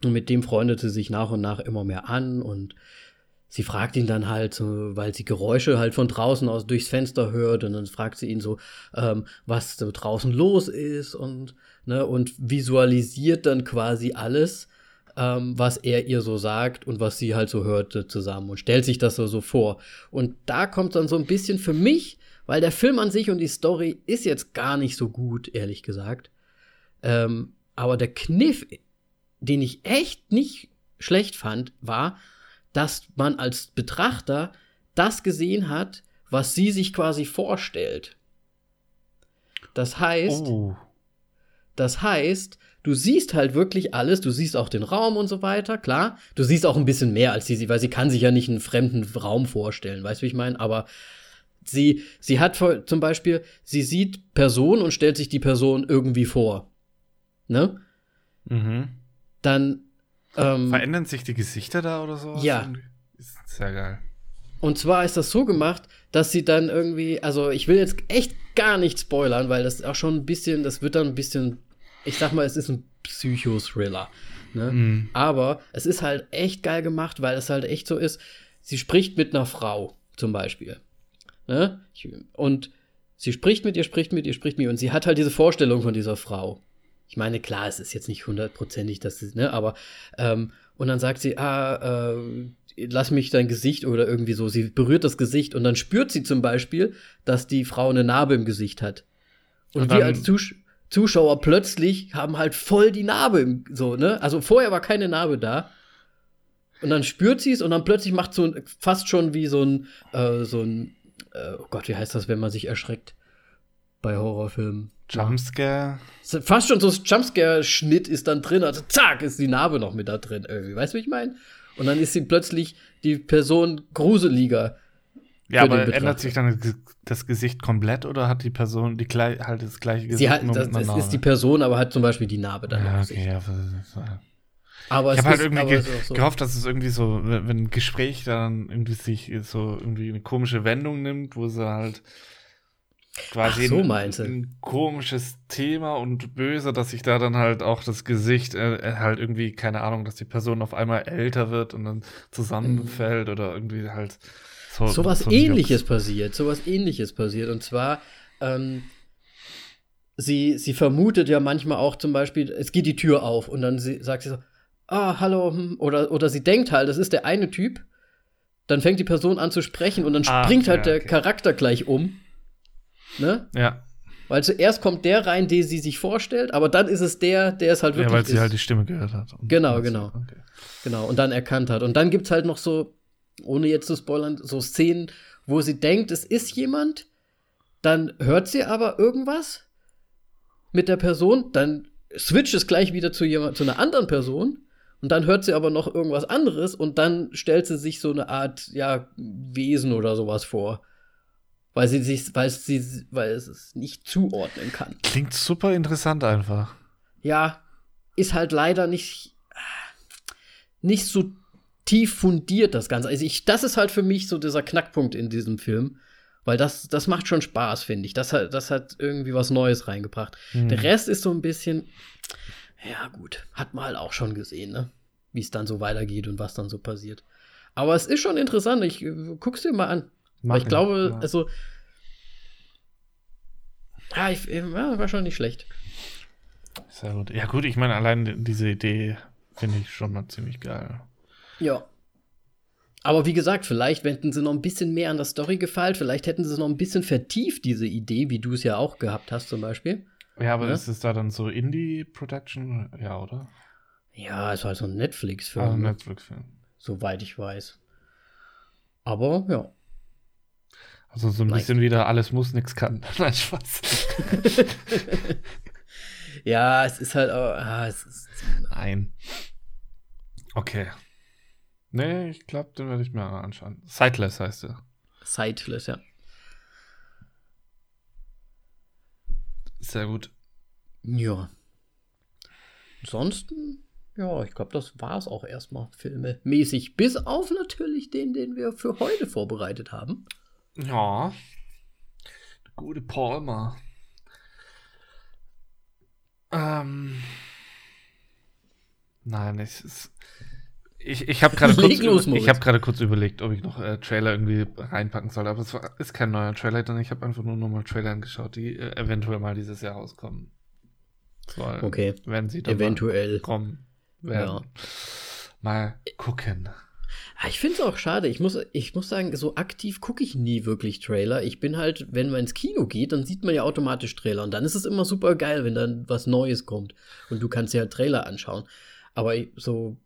Und mit dem freundet sie sich nach und nach immer mehr an und sie fragt ihn dann halt, weil sie Geräusche halt von draußen aus durchs Fenster hört und dann fragt sie ihn so, ähm, was so draußen los ist und, ne, und visualisiert dann quasi alles, ähm, was er ihr so sagt und was sie halt so hörte zusammen und stellt sich das so, so vor. Und da kommt dann so ein bisschen für mich, weil der Film an sich und die Story ist jetzt gar nicht so gut, ehrlich gesagt. Ähm, aber der Kniff, den ich echt nicht schlecht fand, war, dass man als Betrachter das gesehen hat, was sie sich quasi vorstellt. Das heißt, Oh. das heißt, du siehst halt wirklich alles, du siehst auch den Raum und so weiter, klar. Du siehst auch ein bisschen mehr als sie, weil sie kann sich ja nicht einen fremden Raum vorstellen, weißt du, wie ich meine? Aber sie, sie hat zum Beispiel, sie sieht Person und stellt sich die Person irgendwie vor. Ne? Mhm. Dann, ähm, Verändern sich die Gesichter da oder so? Ja. Ist sehr geil. Und zwar ist das so gemacht, dass sie dann irgendwie, also ich will jetzt echt gar nicht spoilern, weil das auch schon ein bisschen, das wird dann ein bisschen, ich sag mal, es ist ein Psychothriller. Ne? Mhm. Aber es ist halt echt geil gemacht, weil es halt echt so ist, sie spricht mit einer Frau zum Beispiel. Ne? Und sie spricht mit ihr, spricht mit ihr, spricht mit ihr und sie hat halt diese Vorstellung von dieser Frau. Ich meine, klar, es ist jetzt nicht hundertprozentig, dass sie, ne, aber, ähm, und dann sagt sie, ah, äh, lass mich dein Gesicht oder irgendwie so. Sie berührt das Gesicht und dann spürt sie zum Beispiel, dass die Frau eine Narbe im Gesicht hat. Und, Und wir als Zus Zuschauer plötzlich haben halt voll die Narbe im, so, ne? Also vorher war keine Narbe da. Und dann spürt sie es und dann plötzlich macht so ein, fast schon wie so ein, äh, so ein, äh, oh Gott, wie heißt das, wenn man sich erschreckt bei Horrorfilmen? Jumpscare. Fast schon so ein Jumpscare-Schnitt ist dann drin, also zack, ist die Narbe noch mit da drin irgendwie. Weißt du, wie ich meine? Und dann ist sie plötzlich die Person gruseliger. Ja, aber ändert sich dann das- Gesicht komplett oder hat die Person die halt das gleiche Gesicht? Sie hat, das, das ist die? Person, aber hat zum Beispiel die Narbe dann Ja, okay, ja. Aber Ich es habe halt ist- irgendwie ge so. gehofft, dass es irgendwie so, wenn ein Gespräch dann irgendwie sich so irgendwie eine komische Wendung nimmt, wo sie halt quasi so, ein, ein komisches Thema und böse, dass sich da dann halt auch das Gesicht äh, äh, halt irgendwie, keine Ahnung, dass die Person auf einmal älter wird und dann zusammenfällt oder irgendwie halt so. so ein ähnliches Jux. passiert, sowas ähnliches passiert. Und zwar, ähm, sie, sie vermutet ja manchmal auch zum Beispiel, es geht die Tür auf und dann sie, sagt sie so, ah, hallo, hm, oder, oder sie denkt halt, das ist der eine Typ. Dann fängt die Person an zu sprechen und dann Ah, springt halt ja, der okay. Charakter gleich um. Ne? Ja, Weil zuerst kommt der rein, den sie sich vorstellt, aber dann ist es der, der es halt ja wirklich weil sie ist. halt die Stimme gehört hat. Genau, genau. Okay. Genau, und dann erkannt hat. Und dann gibt's halt noch so, ohne jetzt zu spoilern, so Szenen, wo sie denkt, es ist jemand, dann hört sie aber irgendwas mit der Person, dann switcht es gleich wieder zu, jemand, zu einer anderen Person und dann hört sie aber noch irgendwas anderes und dann stellt sie sich so eine Art, ja, Wesen oder sowas vor. Weil sie sich, weil sie, weil es es nicht zuordnen kann. Klingt super interessant einfach. ja, ist halt leider nicht, nicht so tief fundiert, das Ganze. Also ich, das ist halt für mich so dieser Knackpunkt in diesem Film. Weil das, das macht schon Spaß, finde ich. Das hat, das hat irgendwie was Neues reingebracht. Hm. Der Rest ist so ein bisschen, ja gut, hat man halt auch schon gesehen, ne? Wie es dann so weitergeht und was dann so passiert. Aber es ist schon interessant. Ich äh, guck's dir mal an. Weil ich glaube, ja. also. Ja, ich, ja, war schon nicht schlecht. Sehr gut. Ja, gut, ich meine, allein diese Idee finde ich schon mal ziemlich geil. Ja. Aber wie gesagt, vielleicht hätten sie noch ein bisschen mehr an der Story gefeilt, vielleicht hätten sie es noch ein bisschen vertieft, diese Idee, wie du es ja auch gehabt hast zum Beispiel. Ja, aber Ja. ist es da dann so Indie-Production? Ja, oder? Ja, es war halt so ein Netflix-Film, Ah, ne? Netflix-Film. soweit ich weiß. Aber ja. Also so ein Nice. bisschen wieder alles muss, nix kann. (laughs) Nein, Spaß. (laughs) Ja, es ist halt, auch- ah, es ist, Nein. Okay. Nee, ich glaube, den werde ich mir anschauen. Sightless heißt er. Sightless, ja. Sehr gut. Ja. Ansonsten, ja, ich glaube, das war es auch erstmal filmemäßig. Bis auf natürlich den, den wir für heute vorbereitet haben. Ja. Der gute Palmer. Ähm. Nein, es ist. Ich, ich habe gerade (laughs) kurz, Leg los, über- ich hab gerade kurz überlegt, ob ich noch äh, Trailer irgendwie reinpacken soll, aber es war, ist kein neuer Trailer, denn ich habe einfach nur nochmal Trailer angeschaut, die äh, eventuell mal dieses Jahr rauskommen. Soll, Okay. Wenn sie dann Eventuell. kommen werden. Mal gucken. Ah, Ich finde es auch schade. Ich muss, ich muss sagen, so aktiv gucke ich nie wirklich Trailer. Ich bin halt, wenn man ins Kino geht, dann sieht man ja automatisch Trailer. Und dann ist es immer super geil, wenn dann was Neues kommt. Und du kannst dir halt Trailer anschauen. Aber so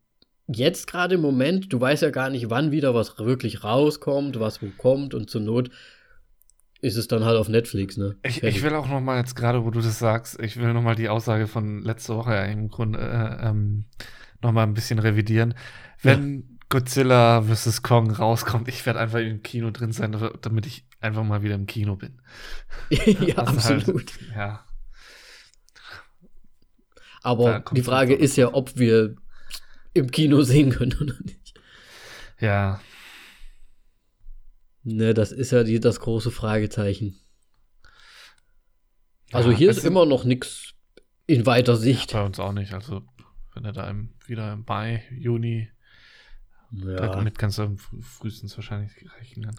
jetzt gerade im Moment, du weißt ja gar nicht, wann wieder was wirklich rauskommt, was wo kommt. Und zur Not ist es dann halt auf Netflix, ne? Ich, ich will auch noch mal jetzt gerade, wo du das sagst, ich will noch mal die Aussage von letzter Woche ja im Grunde äh, ähm, noch mal ein bisschen revidieren. Wenn Godzilla vs. Kong rauskommt, ich werde einfach im Kino drin sein, damit ich einfach mal wieder im Kino bin. (laughs) ja, ist absolut. Halt, ja. Aber die Frage ist ja, ob wir im Kino sehen können oder nicht. Ja. Ne, das ist ja die, das große Fragezeichen. Also Ja, hier ist immer noch nichts in weiter Sicht. Bei uns auch nicht. Also, wenn er da im, wieder im Mai, Juni, Ja. damit kannst du frühestens wahrscheinlich rechnen.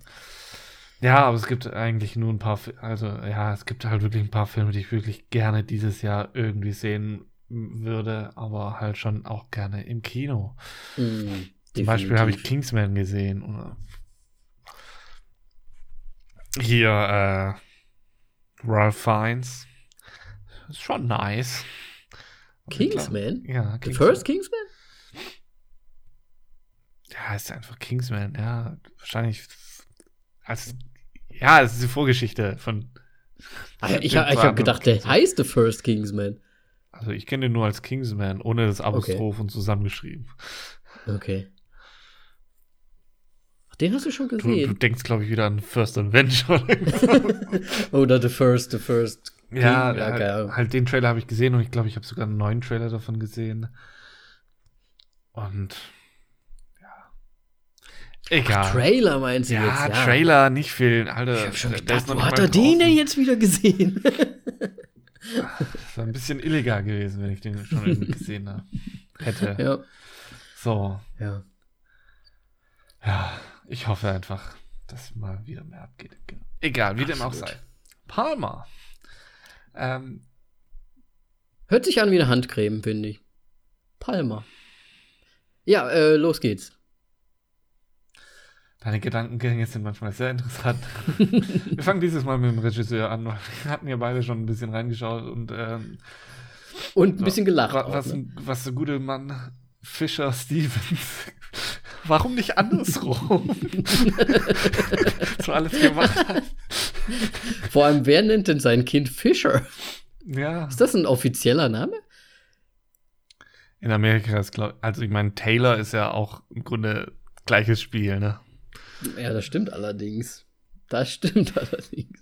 Ja, aber es gibt eigentlich nur ein paar, also ja, es gibt halt wirklich ein paar Filme, die ich wirklich gerne dieses Jahr irgendwie sehen würde, aber halt schon auch gerne im Kino. Mm, Zum Beispiel habe ich. Kingsman gesehen oder hier äh, Ralph Fiennes. Ist schon nice. Kingsman? Ja, The First Kingsman? Ja, ist einfach Kingsman, ja. Wahrscheinlich als ja, es ist die Vorgeschichte von. Ja, ich ich habe gedacht, der heißt The First Kingsman. Also ich kenne den nur als Kingsman, ohne das Apostroph und zusammengeschrieben. Okay. Den hast du schon Du, du gesehen. denkst, glaube ich, wieder an First Adventure. (laughs) Oder The First, The First. ja, King, ja, keine halt, halt den Trailer habe ich gesehen und ich glaube, ich habe sogar einen neuen Trailer davon gesehen. Und ja. Egal. Ach, Trailer meinst du ja, jetzt? Ja, Trailer, nicht Film. Alter, Ich hab schon gedacht, wo hat er den denn jetzt wieder gesehen? (laughs) Das wäre ein bisschen illegal gewesen, wenn ich den schon (laughs) gesehen habe. Hätte. ja. So. Ja. Ja, ich hoffe einfach, dass mal wieder mehr abgeht. Egal, wie dem auch Absolut. sei. Palmer. Ähm, Hört sich an wie eine Handcreme, finde ich. Palmer. Ja, äh, los geht's. Deine Gedankengänge sind manchmal sehr interessant. (laughs) Wir fangen dieses Mal mit dem Regisseur an. Wir hatten ja beide schon ein bisschen reingeschaut und ähm, Und ein bisschen gelacht. wa- auch, was, ne? was der gute Mann Fischer Stevens. (laughs) Warum nicht andersrum? (laughs) so alles gemacht hat. Vor allem, wer nennt denn sein Kind Fisher? Ja. Ist das ein offizieller Name? In Amerika ist, glaube also ich meine, Taylor ist ja auch im Grunde gleiches Spiel, ne? Ja, das stimmt allerdings. Das stimmt (laughs) allerdings.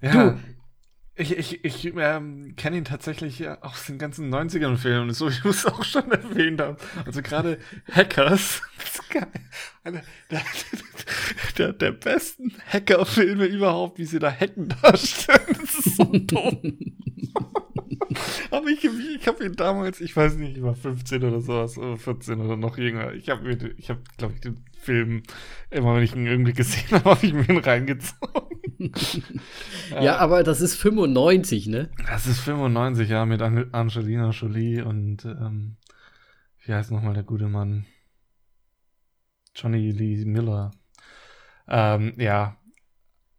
Ja. Ich, ich, ich ähm, kenne ihn tatsächlich ja aus den ganzen 90ern-Filmen, so wie du es auch schon erwähnt hast. Also gerade Hackers. (laughs) Einer der, der, der besten Hacker-Filme überhaupt, wie sie da hacken darstellen. Das ist so dumm. (laughs) Aber ich, ich habe ihn damals, ich weiß nicht, ich war 15 oder sowas, oder 14 oder noch jünger. Ich habe, mir- ich habe, glaube ich, den Film, immer wenn ich ihn irgendwie gesehen (laughs) habe, habe ich mir ihn reingezogen. (laughs) Ja, aber das ist 95, ne? Das ist 95, ja, mit An Angelina Jolie und, ähm, wie heißt nochmal der gute Mann? Johnny Lee Miller. Ähm, ja.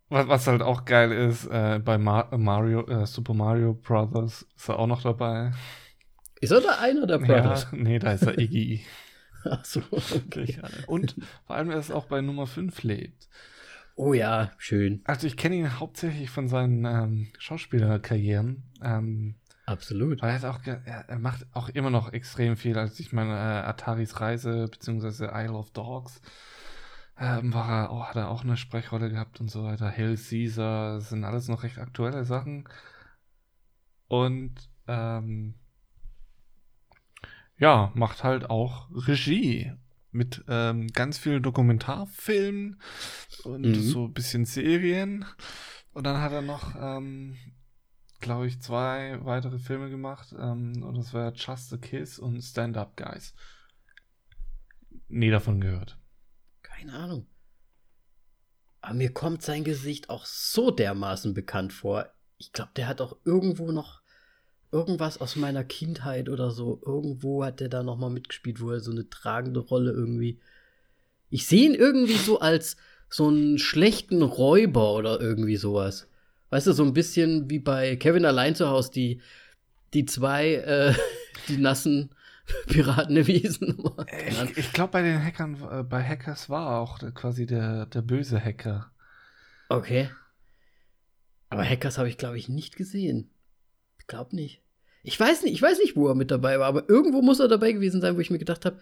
Was, was halt auch geil ist, äh, bei Ma Mario, äh, Super Mario Brothers ist er auch noch dabei. Ist er da einer der Brothers? Ja, nee, da ist er Iggy. (laughs) Ach so, okay. Und vor allem, er ist auch bei Nummer 5 lebt. Oh ja, schön. Also ich kenne ihn hauptsächlich von seinen ähm, Schauspielerkarrieren. Ähm, Absolut. weil er, auch, er, er macht auch immer noch extrem viel. Also ich meine, äh, Ataris Reise beziehungsweise Isle of Dogs ähm, war er, auch, hat er auch eine Sprechrolle gehabt und so weiter. Hail Caesar, das sind alles noch recht aktuelle Sachen. Und ähm, ja, macht halt auch Regie mit ähm, ganz vielen Dokumentarfilmen und Mhm. so ein bisschen Serien. Und dann hat er noch, ähm, glaube ich, zwei weitere Filme gemacht. Ähm, und das war Just a Kiss und Stand Up Guys. Nie davon gehört. Keine Ahnung. Aber mir kommt sein Gesicht auch so dermaßen bekannt vor. Ich glaube, der hat auch irgendwo noch irgendwas aus meiner Kindheit oder so. Irgendwo hat der da noch mal mitgespielt, wo er so eine tragende Rolle irgendwie. Ich sehe ihn irgendwie so als so einen schlechten Räuber oder irgendwie sowas. Weißt du, so ein bisschen wie bei Kevin allein zu Hause, die, die zwei, äh, (laughs) die nassen (laughs) Piraten im Wiesen. (laughs) Ich, ich glaube, bei den Hackern, äh, bei Hackers war auch quasi der, der böse Hacker. Okay. Aber Hackers habe ich, glaube ich, nicht gesehen. Ich glaube nicht. Ich weiß nicht, ich weiß nicht, wo er mit dabei war, aber irgendwo muss er dabei gewesen sein, wo ich mir gedacht habe,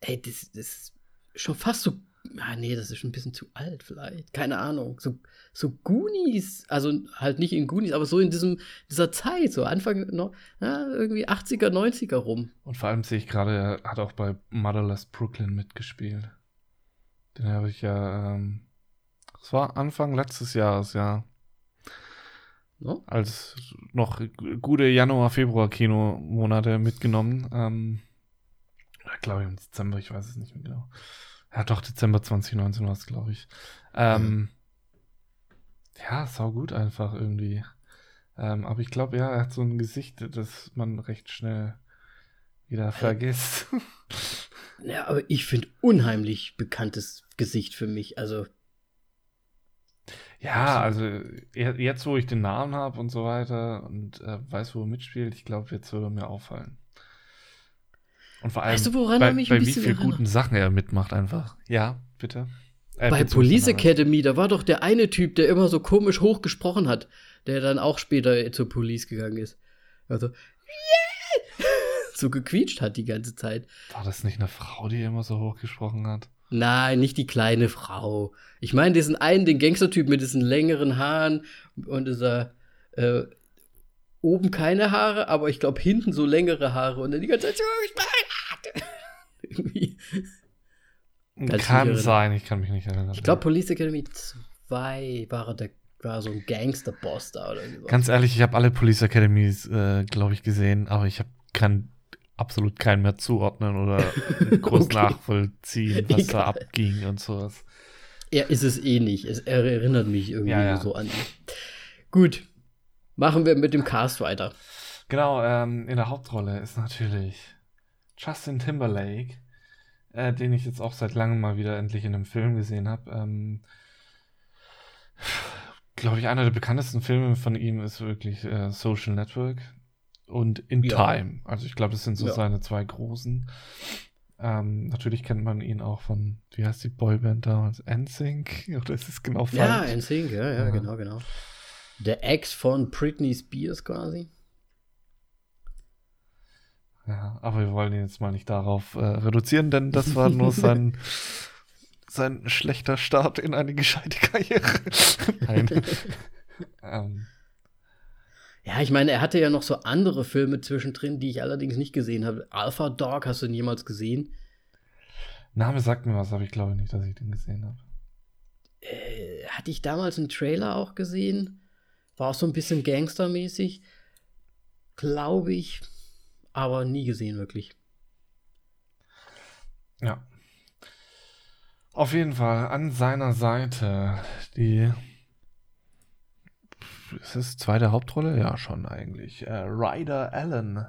ey, das, das ist schon fast so. Ah, nee, das ist schon ein bisschen zu alt, vielleicht. Keine Ahnung. So, so Goonies, also halt nicht in Goonies, aber so in diesem, dieser Zeit, so Anfang, no, ja, irgendwie 80er, 90er rum. Und vor allem sehe ich gerade, er hat auch bei Motherless Brooklyn mitgespielt. Den habe ich ja, ähm, das war Anfang letztes Jahres, ja. No? Als noch gute Januar-Februar-Kinomonate mitgenommen. Ähm, glaube ich im Dezember, ich weiß es nicht mehr genau. Ja, doch, Dezember 2019 war es, glaube ich. Ähm, ja, sau gut einfach irgendwie. Ähm, aber ich glaube, ja, er hat so ein Gesicht, das man recht schnell wieder vergisst. (laughs) Ja, aber ich finde unheimlich bekanntes Gesicht für mich. Also, ja, also er- jetzt, wo ich den Namen habe und so weiter und äh, weiß, wo er mitspielt, ich glaube, jetzt würde er mir auffallen. Und vor allem, Weißt du, woran bei, er mich bei ein wie vielen guten Sachen er mitmacht einfach. Ja, bitte. Äh, Bei Police Academy, da war doch der eine Typ, der immer so komisch hoch gesprochen hat, der dann auch später zur Police gegangen ist. Also, (laughs) so gequietscht hat die ganze Zeit. War das nicht eine Frau, die immer so hoch gesprochen hat? Nein, nicht die kleine Frau. Ich meine diesen einen, den Gangstertyp mit diesen längeren Haaren und dieser, äh, oben keine Haare, aber ich glaube hinten so längere Haare und dann die ganze Zeit so, ich (laughs) Irgendwie. Kann sein, ich kann mich nicht erinnern. Ich glaube, Police Academy 2 war, der, war so ein Gangster-Boss da oder so. Ganz ehrlich, ich habe alle Police Academies, äh, glaube ich, gesehen, aber ich hab, kann absolut keinen mehr zuordnen oder (laughs) groß Okay. nachvollziehen, was da Egal. abging und sowas. Ja, ist es eh nicht. Es erinnert mich irgendwie Ja, ja. so an ihn. Gut. Machen wir mit dem Cast weiter. Genau, ähm, in der Hauptrolle ist natürlich Justin Timberlake, äh, den ich jetzt auch seit langem mal wieder endlich in einem Film gesehen habe. Ähm, Glaube ich, einer der bekanntesten Filme von ihm ist wirklich äh, Social Network und In Ja. Time. Also ich glaube, das sind so Ja. seine zwei großen. Ähm, natürlich kennt man ihn auch von, wie heißt die Boyband damals? NSYNC? (laughs) Oder ist es genau falsch? Ja, NSYNC, ja, ja, Ja. genau, genau. Der Ex von Britney Spears quasi. Ja, aber wir wollen ihn jetzt mal nicht darauf äh, reduzieren, denn das war nur sein, (laughs) sein schlechter Start in eine gescheite Karriere. (laughs) Nein. ähm, Ja, ich meine, er hatte ja noch so andere Filme zwischendrin, die ich allerdings nicht gesehen habe. Alpha Dog, hast du ihn jemals gesehen? Name sagt mir was, aber ich glaube nicht, dass ich den gesehen habe. Äh, hatte ich damals einen Trailer auch gesehen? War auch so ein bisschen gangstermäßig. Glaube ich. Aber nie gesehen, wirklich. Ja. Auf jeden Fall an seiner Seite die. Ist es zweite Hauptrolle? Ja, schon eigentlich. Äh, Ryder Allen,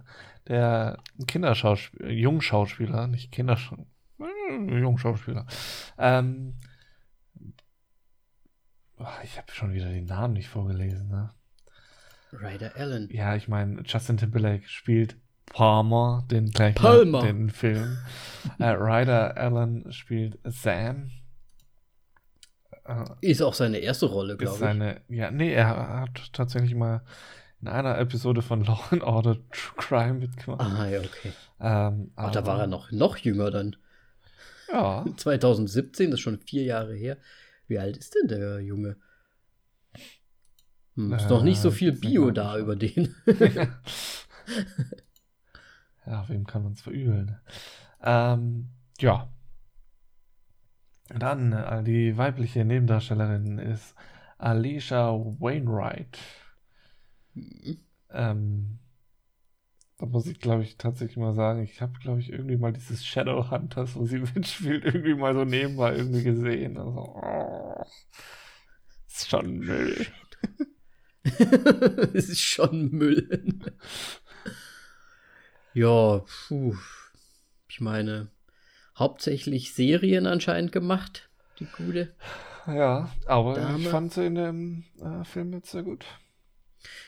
der Kinderschauspieler, Jungschauspieler, nicht Kinderschauspieler, Jungschauspieler. Ähm, ich habe schon wieder den Namen nicht vorgelesen. Ne? Ryder Allen. Ja, ich meine, Justin Timberlake spielt Palmer, den gleichen Palmer. den Film. äh, Ryder Allen spielt Sam. Äh, Ist auch seine erste Rolle, glaube ich. seine, ja, nee, er hat tatsächlich mal in einer Episode von Law and Order True Crime mitgemacht. Ah, ja, okay. Ähm, Ach, da war er noch, noch jünger dann. Ja, (laughs) 2017, das ist schon vier Jahre her. Wie alt ist denn der Junge? Hm, ist Äh, noch nicht so viel jetzt nicht Bio da über den. (laughs) (laughs) ja, wem kann man es verübeln? Ähm, ja. Dann äh, die weibliche Nebendarstellerin ist Alicia Wainwright. Ähm, da muss ich, glaube ich, tatsächlich mal sagen, ich habe, glaube ich, irgendwie mal dieses Shadowhunters, wo sie (laughs) mitspielt, irgendwie mal so nebenbei irgendwie gesehen. Also, oh, ist schon Müll. es (laughs) ist schon Müll. (laughs) ja, puh. Ich meine, hauptsächlich Serien anscheinend gemacht, die gute. Ja, aber Dame. ich fand sie in dem äh, Film jetzt sehr gut.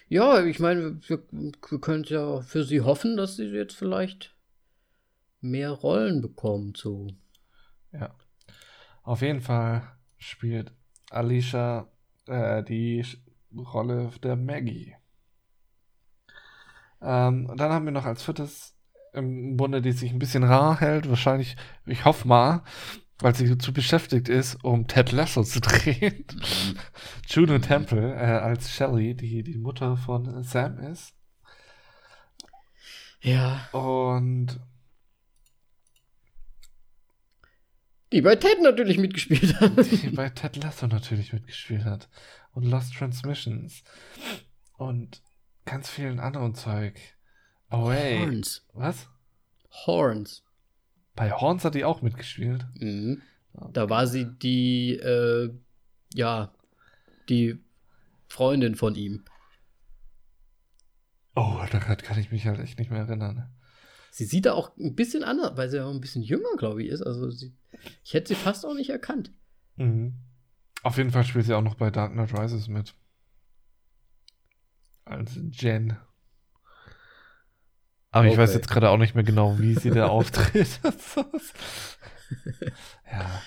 Ja, ich meine, wir, wir können ja für sie hoffen, dass sie jetzt vielleicht mehr Rollen bekommt, so. Ja. Auf jeden Fall spielt Alicia äh, die Rolle der Maggie. Ähm, dann haben wir noch als viertes im Bunde, die sich ein bisschen rar hält, wahrscheinlich, ich hoffe mal, weil sie zu beschäftigt ist, um Ted Lasso zu (laughs) drehen. Juno Temple äh, als Shelley, die die Mutter von Sam ist. Ja, Und die bei Ted natürlich mitgespielt hat. (laughs) die bei Ted Lasso natürlich mitgespielt hat. Und Lost Transmissions. Und ganz vielen anderen Zeug. Away. Horns. Was? Horns. Bei Horns hat die auch mitgespielt. Mhm. Da war sie die, äh, ja, die Freundin von ihm. Oh, daran kann ich mich halt echt nicht mehr erinnern. Sie sieht da auch ein bisschen anders, weil sie ja auch ein bisschen jünger, glaube ich, ist. Also sie, ich hätte sie fast auch nicht erkannt. Mhm. Auf jeden Fall spielt sie auch noch bei Dark Knight Rises mit. Als Jen. Aber ich weiß Okay. jetzt gerade auch nicht mehr genau, wie sie da (laughs) auftritt. (laughs) ja.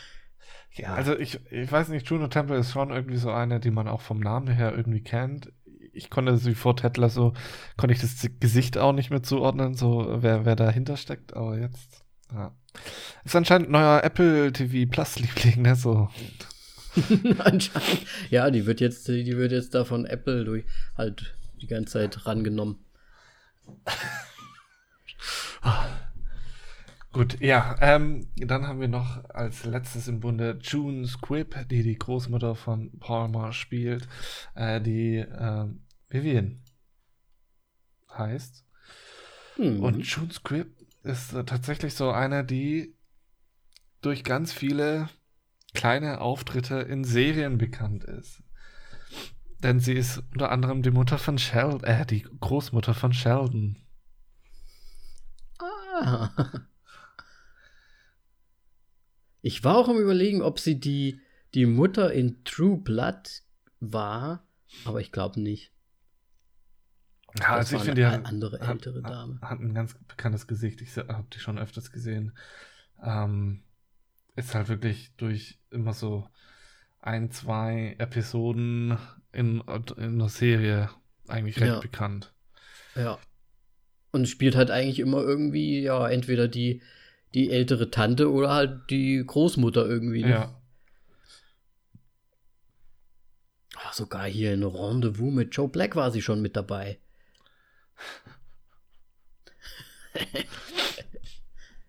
Ja. Also ich, ich weiß nicht, Juno Temple ist schon irgendwie so eine, die man auch vom Namen her irgendwie kennt. Ich konnte sie vor Ted Lasso, konnte ich das Gesicht auch nicht mehr zuordnen, so wer, wer dahinter steckt, aber jetzt, ja. Ist anscheinend ein neuer Apple TV Plus Liebling, ne, so. (laughs) Anscheinend. Ja, die wird jetzt, die wird jetzt da von Apple durch halt die ganze Zeit rangenommen. Gut, ja, ähm, dann haben wir noch als letztes im Bunde June Squibb, die die Großmutter von Palmer spielt, äh, die äh, Vivian heißt. Mhm. Und June Squibb ist äh, tatsächlich so eine, die durch ganz viele kleine Auftritte in Serien bekannt ist. Denn sie ist unter anderem die Mutter von Sheldon, äh, die Großmutter von Sheldon. Ah. Ich war auch am überlegen, ob sie die, die Mutter in True Blood war, aber ich glaube nicht. Ja, also ich finde die eine andere ältere hat, Dame. Hat ein ganz bekanntes Gesicht. Ich habe die schon öfters gesehen. Ähm, ist halt wirklich durch immer so ein, zwei Episoden in, in einer Serie eigentlich recht Ja. bekannt. Ja. Und spielt halt eigentlich immer irgendwie, ja, entweder die, die ältere Tante oder halt die Großmutter irgendwie. Ne? Ja. Ach, sogar hier in Rendezvous mit Joe Black war sie schon mit dabei.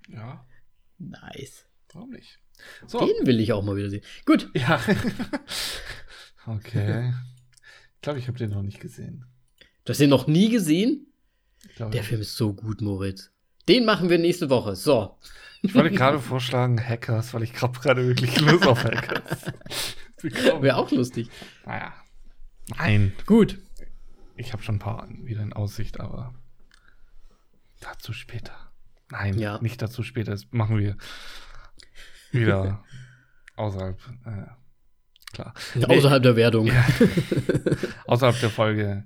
Ja, Nice. warum nicht? So. Den will ich auch mal wieder sehen. Gut. Ja. (laughs) okay. Ich glaube, ich habe den noch nicht gesehen. Du hast den noch nie gesehen? Glaube, Der Film ist so gut, Moritz. Den machen wir nächste Woche. So. ich wollte gerade vorschlagen Hackers, weil ich gerade gerade wirklich Lust auf Hackers. (laughs) Wäre auch lustig. Naja. Nein. Gut. Ich habe schon ein paar wieder in Aussicht, aber dazu später. Nein, Ja. nicht dazu später. Das machen wir wieder (laughs) außerhalb. Äh, klar. Außerhalb der Wertung. Ja. außerhalb der Folge.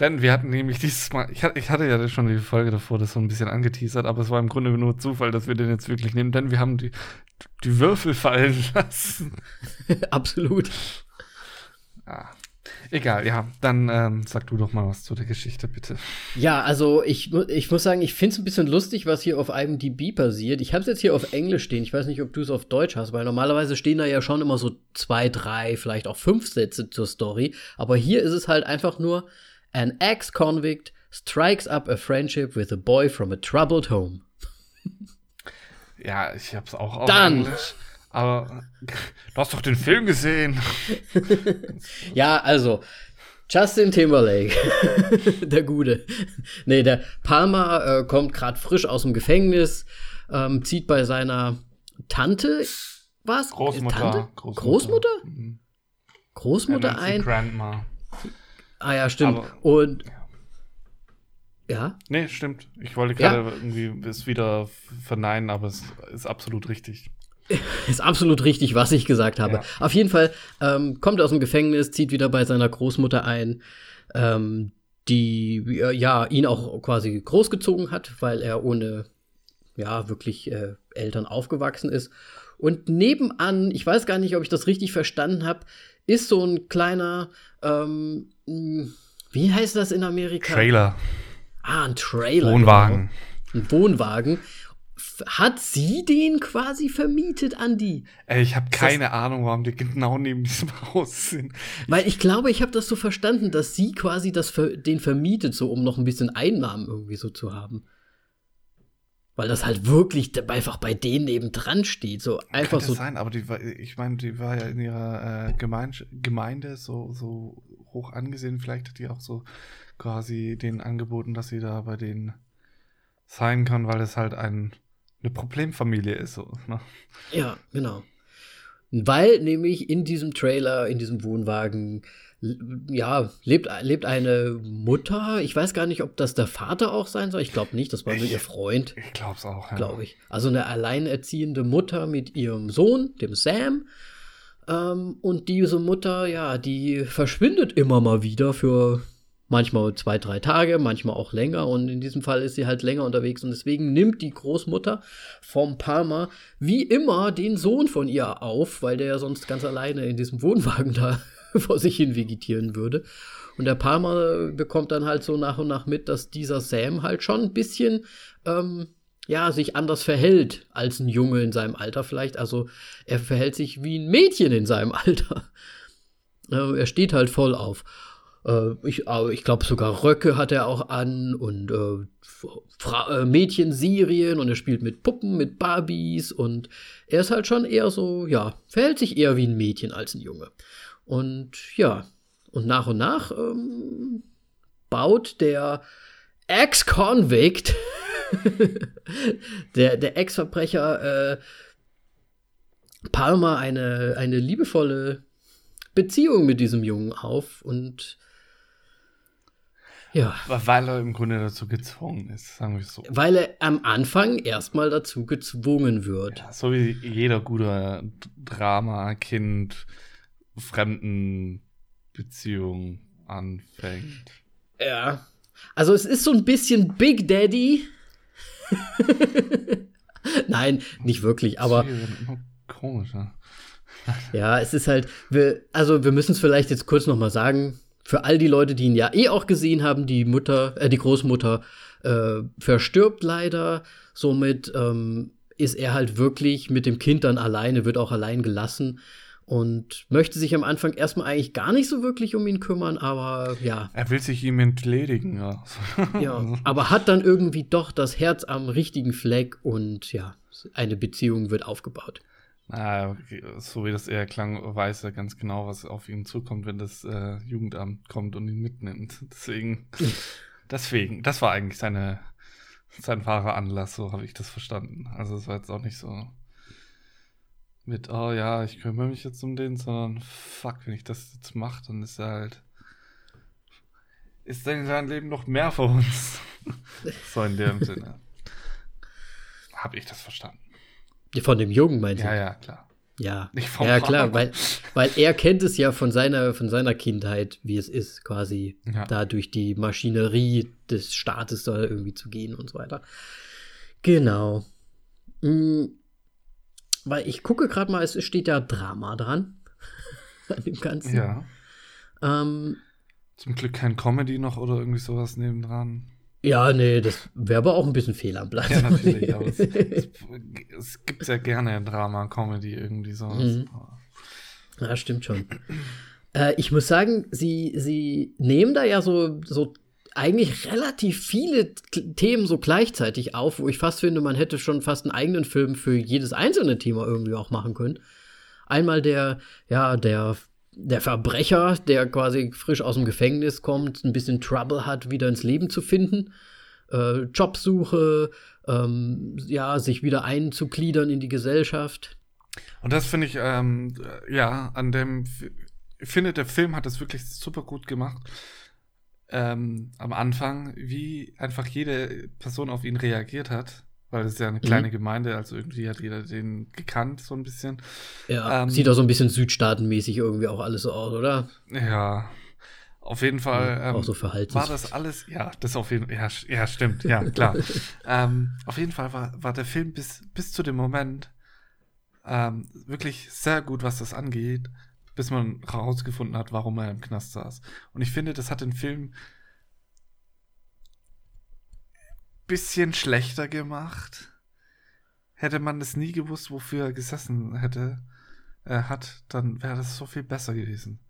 Denn wir hatten nämlich dieses Mal, ich hatte, ja schon die Folge davor das so ein bisschen angeteasert, aber es war im Grunde nur Zufall, dass wir den jetzt wirklich nehmen, denn wir haben die, die Würfel fallen lassen. (laughs) Absolut. Ah. Egal, ja, dann ähm, sag du doch mal was zu der Geschichte, bitte. Ja, also ich, ich muss sagen, ich finde es ein bisschen lustig, was hier auf IMDb passiert. Ich habe es jetzt hier auf Englisch stehen. Ich weiß nicht, ob du es auf Deutsch hast, weil normalerweise stehen da ja schon immer so zwei, drei, vielleicht auch fünf Sätze zur Story. Aber hier ist es halt einfach nur: An ex-convict strikes up a friendship with a boy from a troubled home. (laughs) Ja, ich hab's auch auf Dann. Englisch. Aber du hast doch den Film gesehen. (laughs) Ja, also Justin Timberlake, (laughs) der Gute. Nee, der Palmer äh, kommt gerade frisch aus dem Gefängnis, ähm, zieht bei seiner Tante, was? Großmutter. Tante? Großmutter? Mhm. Großmutter Er nennt sie ein. Grandma. Ah ja, stimmt. Aber- Und ja, Nee, stimmt. Ich wollte Ja. gerade irgendwie es wieder verneinen, aber es ist absolut richtig. (laughs) ist absolut richtig, was ich gesagt habe. Ja. Auf jeden Fall ähm, kommt er aus dem Gefängnis, zieht wieder bei seiner Großmutter ein, ähm, die äh, ja ihn auch quasi großgezogen hat, weil er ohne ja wirklich äh, Eltern aufgewachsen ist. Und nebenan, ich weiß gar nicht, ob ich das richtig verstanden habe, ist so ein kleiner, ähm, wie heißt das in Amerika? Trailer. Ah, ein Trailer. Wohnwagen. Genau. Ein Wohnwagen. Hat sie den quasi vermietet an die? Ey, ich habe keine Ahnung, warum die genau neben diesem (laughs) Haus sind. Weil ich glaube, ich habe das so verstanden, dass sie quasi das den vermietet, so um noch ein bisschen Einnahmen irgendwie so zu haben. Weil das halt wirklich einfach bei denen nebendran steht. So einfach Könnte so. sein, aber die war, ich meine, die war ja in ihrer äh, Gemeinde, Gemeinde so, so hoch angesehen. Vielleicht hat die auch so quasi denen angeboten, dass sie da bei denen sein kann, weil es halt ein, eine Problemfamilie ist. So, ne? Ja, genau. Weil nämlich in diesem Trailer, in diesem Wohnwagen, ja, lebt, lebt eine Mutter. Ich weiß gar nicht, ob das der Vater auch sein soll. Ich glaube nicht, das war nur Ich- ihr Freund. Ich glaub's auch, ja. glaube ich. Also eine alleinerziehende Mutter mit ihrem Sohn, dem Sam. Ähm, und diese Mutter, ja, die verschwindet immer mal wieder für manchmal zwei, drei Tage, manchmal auch länger. Und in diesem Fall ist sie halt länger unterwegs. Und deswegen nimmt die Großmutter vom Palmer wie immer den Sohn von ihr auf, weil der ja sonst ganz alleine in diesem Wohnwagen da (laughs) vor sich hin vegetieren würde. Und der Palmer bekommt dann halt so nach und nach mit, dass dieser Sam halt schon ein bisschen ähm, ja, sich anders verhält als ein Junge in seinem Alter vielleicht. Also er verhält sich wie ein Mädchen in seinem (laughs) Alter. Äh, er steht halt voll auf Äh, ich ich glaube, sogar Röcke hat er auch an und äh, äh, Mädchenserien und er spielt mit Puppen, mit Barbies und er ist halt schon eher so, ja, verhält sich eher wie ein Mädchen als ein Junge. Und ja, und nach und nach ähm, baut der Ex-Convict, (laughs) der, der Ex-Verbrecher, äh, Palmer eine, eine liebevolle Beziehung mit diesem Jungen auf und ja. Weil er im Grunde dazu gezwungen ist, sagen wir so. Weil er am Anfang erstmal dazu gezwungen wird. Ja, so wie jeder gute Drama-Kind fremden Beziehung anfängt. Ja. Also es ist so ein bisschen Big Daddy. (laughs) Nein, nicht wirklich, aber. Komisch, ja. ja, es ist halt, wir, also wir müssen es vielleicht jetzt kurz nochmal sagen, für all die Leute, die ihn ja eh auch gesehen haben, die Mutter, äh, die Großmutter äh, verstirbt leider. Somit ähm, ist er halt wirklich mit dem Kind dann alleine, wird auch allein gelassen und möchte sich am Anfang erstmal eigentlich gar nicht so wirklich um ihn kümmern, aber ja. Er will sich ihm entledigen, ja. ja, (laughs) aber hat dann irgendwie doch das Herz am richtigen Fleck und ja, eine Beziehung wird aufgebaut. Ah, so wie das eher klang, weiß er ganz genau, was auf ihn zukommt, wenn das äh, Jugendamt kommt und ihn mitnimmt. (laughs) Deswegen, (laughs) deswegen, das war eigentlich seine, sein wahrer Anlass, so habe ich das verstanden. Also es war jetzt auch nicht so mit, oh ja, ich kümmere mich jetzt um den, sondern fuck, wenn ich das jetzt mache, dann ist er halt, ist dann sein Leben noch mehr für uns. (laughs) so in dem Sinne. Habe ich das verstanden. Von dem Jungen meinst du? Ja, ja, klar. Ja, ja klar, weil, weil er kennt es ja von seiner, von seiner Kindheit, wie es ist, quasi ja. da durch die Maschinerie des Staates da irgendwie zu gehen und so weiter. Genau. Mhm. Weil ich gucke gerade mal, es steht ja Drama dran. (laughs) an dem Ganzen. Ja. Ähm, Zum Glück kein Comedy noch oder irgendwie sowas nebendran. Ja, nee, das wäre aber auch ein bisschen fehl am Platz. Ja, natürlich, (laughs) aber es, es, es gibt ja gerne Drama, Comedy, irgendwie sowas. Mhm. Ja, stimmt schon. äh, ich muss sagen, sie, sie nehmen da ja so, so eigentlich relativ viele Themen so gleichzeitig auf, wo ich fast finde, man hätte schon fast einen eigenen Film für jedes einzelne Thema irgendwie auch machen können. Einmal der, ja, der der Verbrecher, der quasi frisch aus dem Gefängnis kommt, ein bisschen Trouble hat, wieder ins Leben zu finden. Äh, Jobsuche, ähm, ja, sich wieder einzugliedern in die Gesellschaft. Und das finde ich, ähm, ja, an dem, ich finde, der Film hat das wirklich super gut gemacht. Ähm, am Anfang, wie einfach jede Person auf ihn reagiert hat weil es ja eine kleine mhm. Gemeinde, also irgendwie hat jeder den gekannt, so ein bisschen. Ja, ähm, sieht auch so ein bisschen südstaatenmäßig irgendwie auch alles so aus, oder? Ja, auf jeden Fall. Ja, ähm, auch so. War das alles, ja, das auf jeden Fall, ja, ja, stimmt, ja, klar. (laughs) ähm, auf jeden Fall war, war der Film bis, bis zu dem Moment ähm, wirklich sehr gut, was das angeht, bis man herausgefunden hat, warum er im Knast saß. Und ich finde, das hat den Film bisschen schlechter gemacht. Hätte man es nie gewusst, wofür er gesessen hätte, äh, hat, dann wäre das so viel besser gewesen.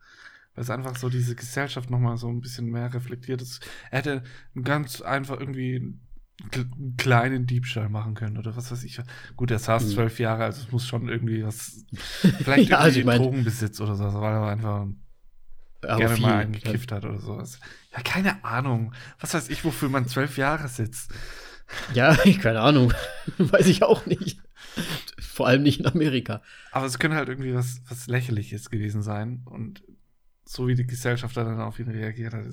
Weil es einfach so diese Gesellschaft nochmal so ein bisschen mehr reflektiert ist. Er hätte ganz einfach irgendwie kleinen Diebstahl machen können oder was weiß ich. Gut, er saß hm. zwölf Jahre, also es muss schon irgendwie was, (laughs) vielleicht ja, irgendwie also ich mein, Drogenbesitz oder so, weil er einfach aber gerne viel, mal eingekifft ja. hat oder sowas. Ja, keine Ahnung. Was weiß ich, wofür man zwölf Jahre sitzt. Ja, (laughs) keine Ahnung. (laughs) Weiß ich auch nicht. Vor allem nicht in Amerika. Aber es könnte halt irgendwie was, was Lächerliches gewesen sein. Und so wie die Gesellschaft dann auf ihn reagiert hat,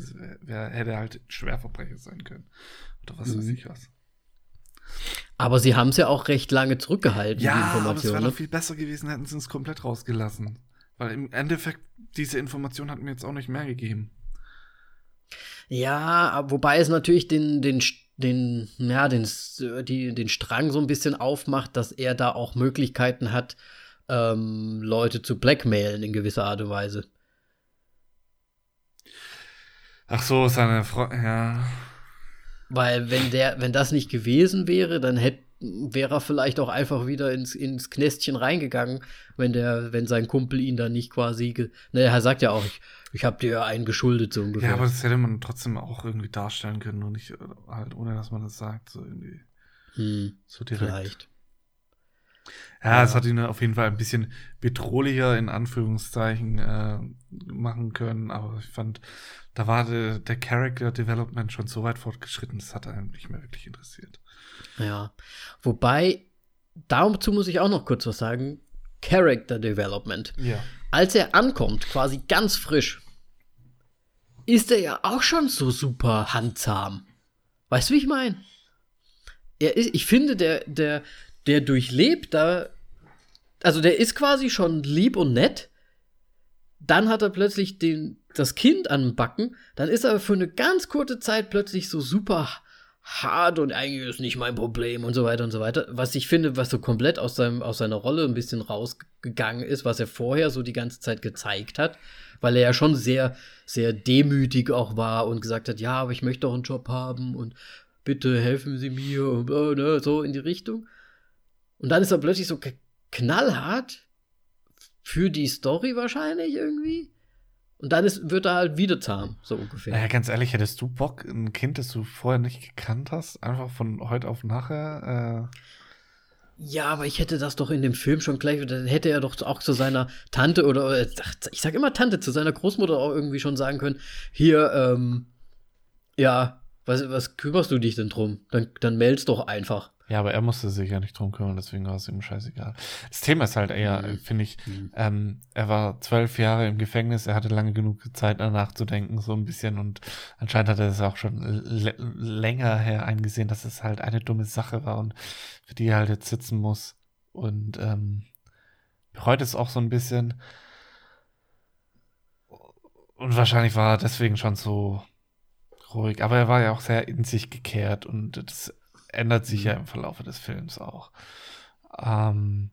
wär, hätte er halt Schwerverbrecher sein können. Oder was mhm. weiß ich was. Aber sie haben es ja auch recht lange zurückgehalten, ja, die Information. aber es wäre doch viel besser gewesen, hätten sie es komplett rausgelassen. Weil im Endeffekt, diese Information hat mir jetzt auch nicht mehr gegeben. Ja, wobei es natürlich den, den, den, ja, den, die, den Strang so ein bisschen aufmacht, dass er da auch Möglichkeiten hat, ähm, Leute zu blackmailen in gewisser Art und Weise. Ach so, seine Frau, ja. Weil wenn der, wenn das nicht gewesen wäre, dann hätte wäre er vielleicht auch einfach wieder ins, ins Knästchen reingegangen, wenn der, wenn sein Kumpel ihn dann nicht quasi, ne, er sagt ja auch, ich, ich habe dir einen geschuldet so ungefähr. Ja, aber das hätte man trotzdem auch irgendwie darstellen können und nicht äh, halt ohne, dass man das sagt, so irgendwie. Hm, so direkt. vielleicht. Ja, ja, es hat ihn auf jeden Fall ein bisschen bedrohlicher in Anführungszeichen äh, machen können, aber ich fand, da war de, der Character Development schon so weit fortgeschritten, das hat einen nicht mehr wirklich interessiert. Ja, wobei, dazu muss ich auch noch kurz was sagen. Character Development. Ja. Als er ankommt, quasi ganz frisch, ist er ja auch schon so super handzahm. Weißt du, wie ich meine? Er ist, ich finde, der, der, der durchlebt da, also der ist quasi schon lieb und nett. Dann hat er plötzlich den, das Kind an den Backen. Dann ist er für eine ganz kurze Zeit plötzlich so super hart und eigentlich ist nicht mein Problem und so weiter und so weiter. Was ich finde, was so komplett aus, seinem, aus seiner Rolle ein bisschen rausgegangen ist, was er vorher so die ganze Zeit gezeigt hat, weil er ja schon sehr, sehr demütig auch war und gesagt hat, ja, aber ich möchte doch einen Job haben und bitte helfen Sie mir und äh, ne, so in die Richtung. Und dann ist er plötzlich so knallhart für die Story wahrscheinlich irgendwie. Und dann ist, wird er halt wieder zahm, so ungefähr. Naja, ganz ehrlich, hättest du Bock, ein Kind, das du vorher nicht gekannt hast, einfach von heute auf nachher? Äh ja, aber ich hätte das doch in dem Film schon gleich, dann hätte er doch auch zu seiner Tante oder, ich sag immer Tante, zu seiner Großmutter auch irgendwie schon sagen können, hier, ähm, ja, was, was kümmerst du dich denn drum? Dann, dann meld's doch einfach. Ja, aber er musste sich ja nicht drum kümmern, deswegen war es ihm scheißegal. Das Thema ist halt eher, mhm. finde ich, mhm. ähm, er war zwölf Jahre im Gefängnis, er hatte lange genug Zeit danach zu denken, so ein bisschen und anscheinend hat er es auch schon länger her eingesehen, dass es halt eine dumme Sache war und für die er halt jetzt sitzen muss und ähm, bereut es auch so ein bisschen und wahrscheinlich war er deswegen schon so ruhig, aber er war ja auch sehr in sich gekehrt und das ändert sich ja mhm. im Verlauf des Films auch. Ähm,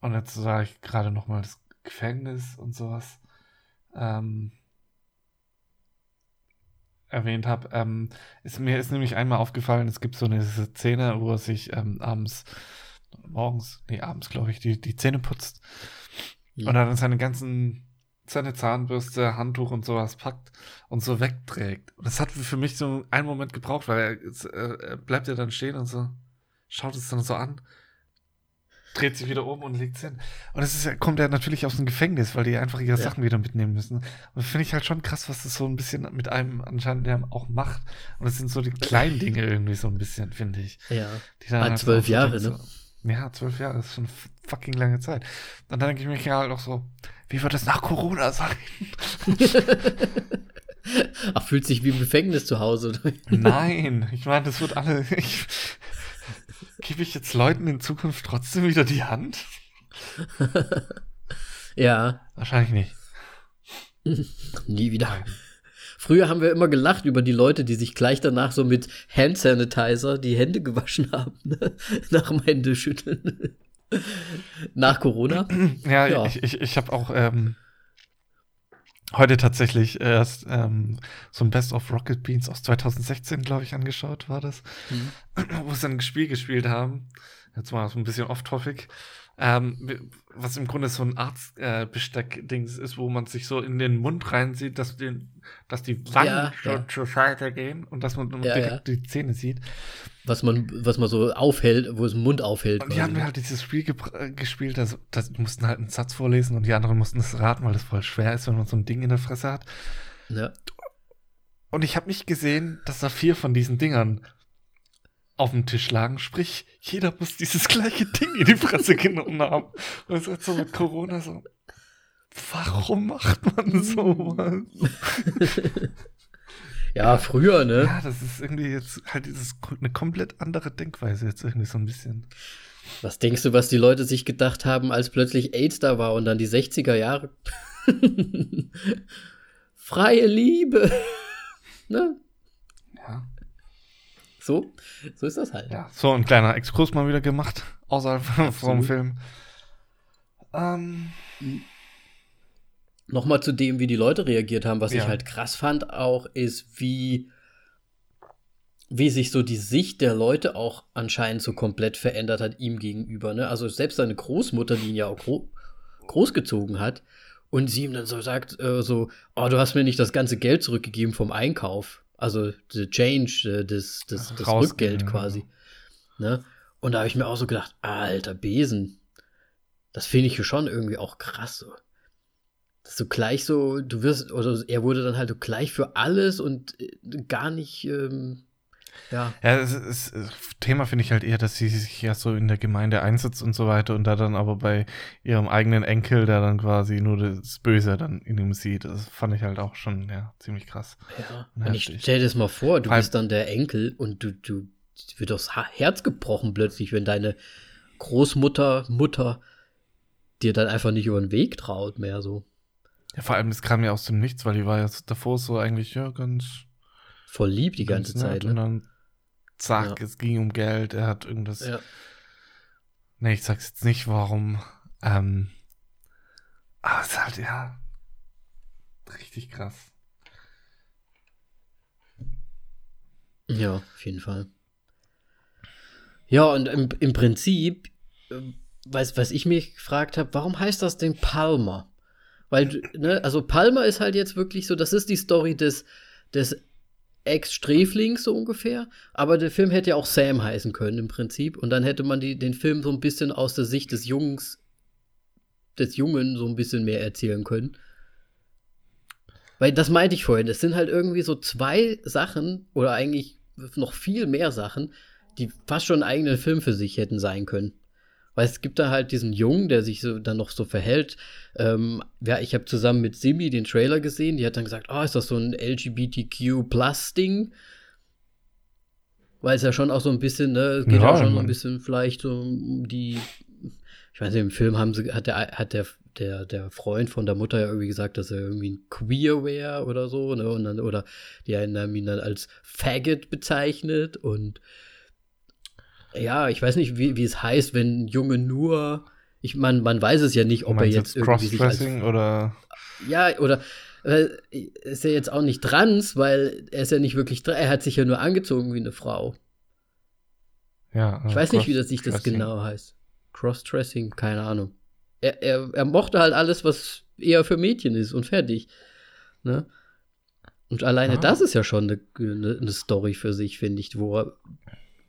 und jetzt sage ich gerade noch mal das Gefängnis und sowas ähm, erwähnt habe. Ähm, ist, mir ist nämlich einmal aufgefallen, es gibt so eine Szene, wo er sich ähm, abends, morgens, nee, abends glaube ich, die, die Zähne putzt ja. und dann seine ganzen seine Zahnbürste, Handtuch und sowas packt und so wegträgt. Und das hat für mich so einen Moment gebraucht, weil er, äh, er bleibt ja dann stehen und so, schaut es dann so an, dreht sich wieder um und legt es hin. Und es ist, kommt ja natürlich aus dem Gefängnis, weil die einfach ihre ja. Sachen wieder mitnehmen müssen. Und das finde ich halt schon krass, was das so ein bisschen mit einem anscheinend der auch macht. Und das sind so die kleinen Dinge irgendwie so ein bisschen, finde ich. Ja. Die dann halt zwölf Jahre, ne? Ja, zwölf Jahre, das ist schon fucking lange Zeit. Und dann denke ich mir ja halt auch so, wie wird es nach Corona sein? (laughs) Ach, fühlt sich wie im Gefängnis zu Hause. Nein, ich meine, das wird alle. (laughs) Ich, gebe ich jetzt Leuten in Zukunft trotzdem wieder die Hand? (laughs) ja. Wahrscheinlich nicht. Nie wieder. Nein. Früher haben wir immer gelacht über die Leute, die sich gleich danach so mit Hand Sanitizer die Hände gewaschen haben, ne? (laughs) nach dem Händeschütteln. Nach Corona? Ja, ja. ich, ich, ich habe auch ähm, heute tatsächlich erst ähm, so ein Best of Rocket Beans aus 2016, glaube ich, angeschaut, war das. Mhm. (clears throat) Wo sie ein Spiel gespielt haben. Jetzt mal so ein bisschen off-topic. Ähm, was im Grunde so ein Arztbesteck-Dings äh, ist, wo man sich so in den Mund reinsieht, dass, den, dass die Wangen ja, schon ja. zur Seite gehen und dass man ja, direkt die Zähne sieht. Was man, was man so aufhält, wo es den Mund aufhält. Und die haben halt dieses Spiel äh, gespielt, also das, mussten halt einen Satz vorlesen und die anderen mussten es raten, weil das voll schwer ist, wenn man so ein Ding in der Fresse hat. Ja. Und ich habe nicht gesehen, dass da vier von diesen Dingern auf dem Tisch lagen. Sprich, jeder muss dieses gleiche Ding in die Fresse genommen haben. Und es ist so mit Corona so, warum macht man sowas? (laughs) ja, früher, ne? Ja, das ist irgendwie jetzt halt dieses, eine komplett andere Denkweise jetzt irgendwie so ein bisschen. Was denkst du, was die Leute sich gedacht haben, als plötzlich AIDS da war und dann die 60er Jahre? (laughs) Freie Liebe. (laughs) ne? Ja. So, so ist das halt. Ja, so ein kleiner Exkurs mal wieder gemacht, außerhalb vom Film. Ähm. Nochmal zu dem, wie die Leute reagiert haben, was ja. ich halt krass fand, auch ist, wie wie sich so die Sicht der Leute auch anscheinend so komplett verändert hat ihm gegenüber. Ne? Also selbst seine Großmutter, die ihn ja auch gro großgezogen hat, und sie ihm dann so sagt, äh, so, oh, du hast mir nicht das ganze Geld zurückgegeben vom Einkauf. Also the change, äh, das, das, das Rückgeld quasi. Ne? Und da habe ich mir auch so gedacht, alter Besen, das finde ich schon irgendwie auch krass so. Dass du gleich so, du wirst, oder er wurde dann halt so gleich für alles und äh, gar nicht, ähm, ja. Ja, das, ist, das Thema finde ich halt eher, dass sie sich ja so in der Gemeinde einsetzt und so weiter und da dann aber bei ihrem eigenen Enkel, der dann quasi nur das Böse dann in ihm sieht. Das fand ich halt auch schon, ja, ziemlich krass. Ja. Und ich stell dir das mal vor, du bist dann der Enkel und du, du wird das Herz gebrochen plötzlich, wenn deine Großmutter, Mutter dir dann einfach nicht über den Weg traut mehr so. Ja, vor allem, es kam ja aus dem Nichts, weil die war ja davor so eigentlich, ja, ganz voll lieb die ganze Zeit. Ne? Und dann zack, ja. es ging um Geld, er hat irgendwas. Ja. Nee, ich sag's jetzt nicht, warum. Ähm, aber es ist halt, ja, richtig krass. Ja, auf jeden Fall. Ja, und im, im Prinzip, äh, was, was ich mich gefragt habe, warum heißt das denn Palmer? Weil, ne, also Palmer ist halt jetzt wirklich so, das ist die Story des, des Ex-Sträflings so ungefähr. Aber der Film hätte ja auch Sam heißen können im Prinzip. Und dann hätte man die, den Film so ein bisschen aus der Sicht des Jungs, des Jungen so ein bisschen mehr erzählen können. Weil das meinte ich vorhin. Es sind halt irgendwie so zwei Sachen oder eigentlich noch viel mehr Sachen, die fast schon einen eigenen Film für sich hätten sein können. Weil es gibt da halt diesen Jungen, der sich so dann noch so verhält. Ähm, ja, ich habe zusammen mit Simi den Trailer gesehen. Die hat dann gesagt, oh, ist das so ein LGBTQ-Plus-Ding? Weil es ja schon auch so ein bisschen, ne, es geht ja, ja schon ein bisschen vielleicht so um die, ich weiß nicht, im Film haben sie, hat der, hat der, der, der Freund von der Mutter ja irgendwie gesagt, dass er irgendwie ein Queer wäre oder so, ne, und dann, oder die haben ihn dann als Faggot bezeichnet und ja, ich weiß nicht, wie, wie es heißt, wenn ein Junge nur, ich meine, man weiß es ja nicht, ob er jetzt, jetzt irgendwie sich als, oder ja oder ist er jetzt auch nicht trans, weil er ist ja nicht wirklich er hat sich ja nur angezogen wie eine Frau. Ja. Ich weiß nicht, wie das sich das genau heißt. Crossdressing, keine Ahnung. Er, er, er mochte halt alles, was eher für Mädchen ist und fertig. Ne? Und alleine ah. das ist ja schon eine, eine, eine Story für sich, finde ich, wo er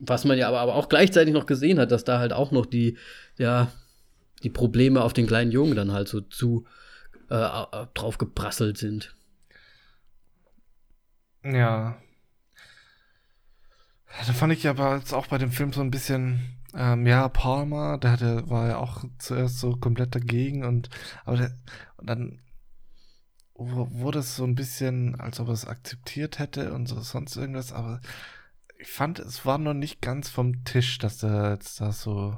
was man ja aber, aber auch gleichzeitig noch gesehen hat, dass da halt auch noch die, ja, die Probleme auf den kleinen Jungen dann halt so zu äh, drauf geprasselt sind. Ja. Da fand ich aber jetzt auch bei dem Film so ein bisschen, ähm, ja, Palmer, der, der war ja auch zuerst so komplett dagegen und, aber der, und dann wurde es so ein bisschen, als ob er es akzeptiert hätte und so sonst irgendwas, aber ich fand, es war noch nicht ganz vom Tisch, dass er jetzt da so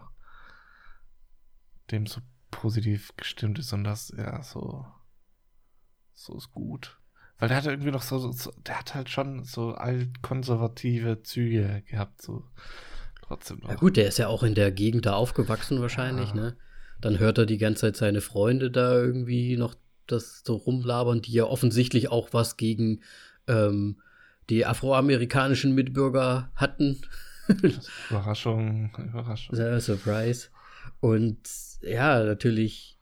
dem so positiv gestimmt ist und das, ja, so, so ist gut. Weil der hatte irgendwie noch so, so der hat halt schon so altkonservative Züge gehabt, so trotzdem noch. Ja gut, der ist ja auch in der Gegend da aufgewachsen wahrscheinlich, ja. ne? Dann hört er die ganze Zeit seine Freunde da irgendwie noch das so rumlabern, die ja offensichtlich auch was gegen ähm, die afroamerikanischen Mitbürger hatten. Überraschung, Überraschung. Surprise. Und ja, natürlich.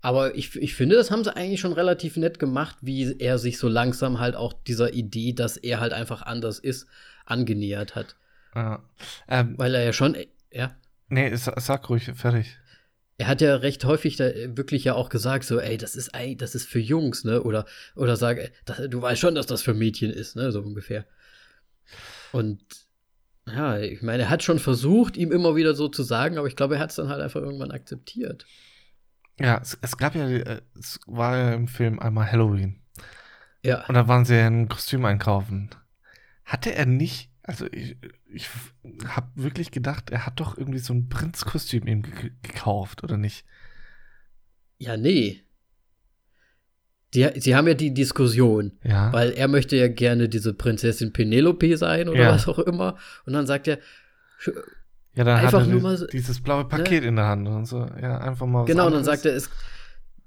Aber ich, ich finde, das haben sie eigentlich schon relativ nett gemacht, wie er sich so langsam halt auch dieser Idee, dass er halt einfach anders ist, angenähert hat. Ja. Ähm, Weil er ja schon, ja. Nee, sag ruhig, fertig er hat ja recht häufig da wirklich ja auch gesagt, so, ey, das ist das ist für Jungs, ne? Oder, oder sag, das, du weißt schon, dass das für Mädchen ist, ne? So ungefähr. Und ja, ich meine, er hat schon versucht, ihm immer wieder so zu sagen, aber ich glaube, er hat es dann halt einfach irgendwann akzeptiert. Ja, es, es gab ja, äh, es war ja im Film einmal Halloween. Ja. Und da waren sie ja ein Kostüm einkaufen. Hatte er nicht also ich, ich habe wirklich gedacht, er hat doch irgendwie so ein Prinzkostüm ihm gekauft, oder nicht? Ja, nee. Die, sie haben ja die Diskussion, ja. weil er möchte ja gerne diese Prinzessin Penelope sein oder ja. was auch immer. Und dann sagt er, ja, dann einfach hat er nur mal dieses blaue ne? Paket ne? in der Hand und so. Ja, einfach mal. Genau, und dann sagt er, es,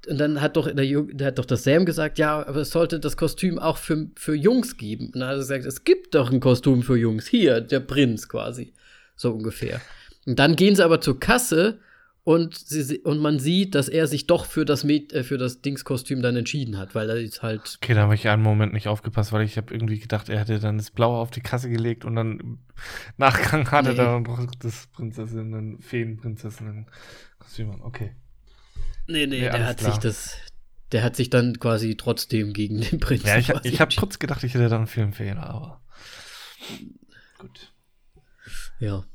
und dann hat doch, der, der hat doch das Sam gesagt, ja, aber es sollte das Kostüm auch für, für Jungs geben. Und dann hat er gesagt, es gibt doch ein Kostüm für Jungs. Hier, der Prinz quasi. So ungefähr. Und dann gehen sie aber zur Kasse und, sie, und man sieht, dass er sich doch für das, Med äh, für das Dingskostüm dann entschieden hat, weil er jetzt halt. Okay, da habe ich einen Moment nicht aufgepasst, weil ich habe irgendwie gedacht, er hätte dann das Blaue auf die Kasse gelegt und dann im Nachgang hatte nee. er dann das Prinzessinnen, Feenprinzessinnen-Kostüm an. Okay. Nee, nee, nee der hat klar. sich das. Der hat sich dann quasi trotzdem gegen den Prinzen. Ja, ich, ich habe kurz gedacht, ich hätte dann einen Filmfehler, aber. Gut. Ja.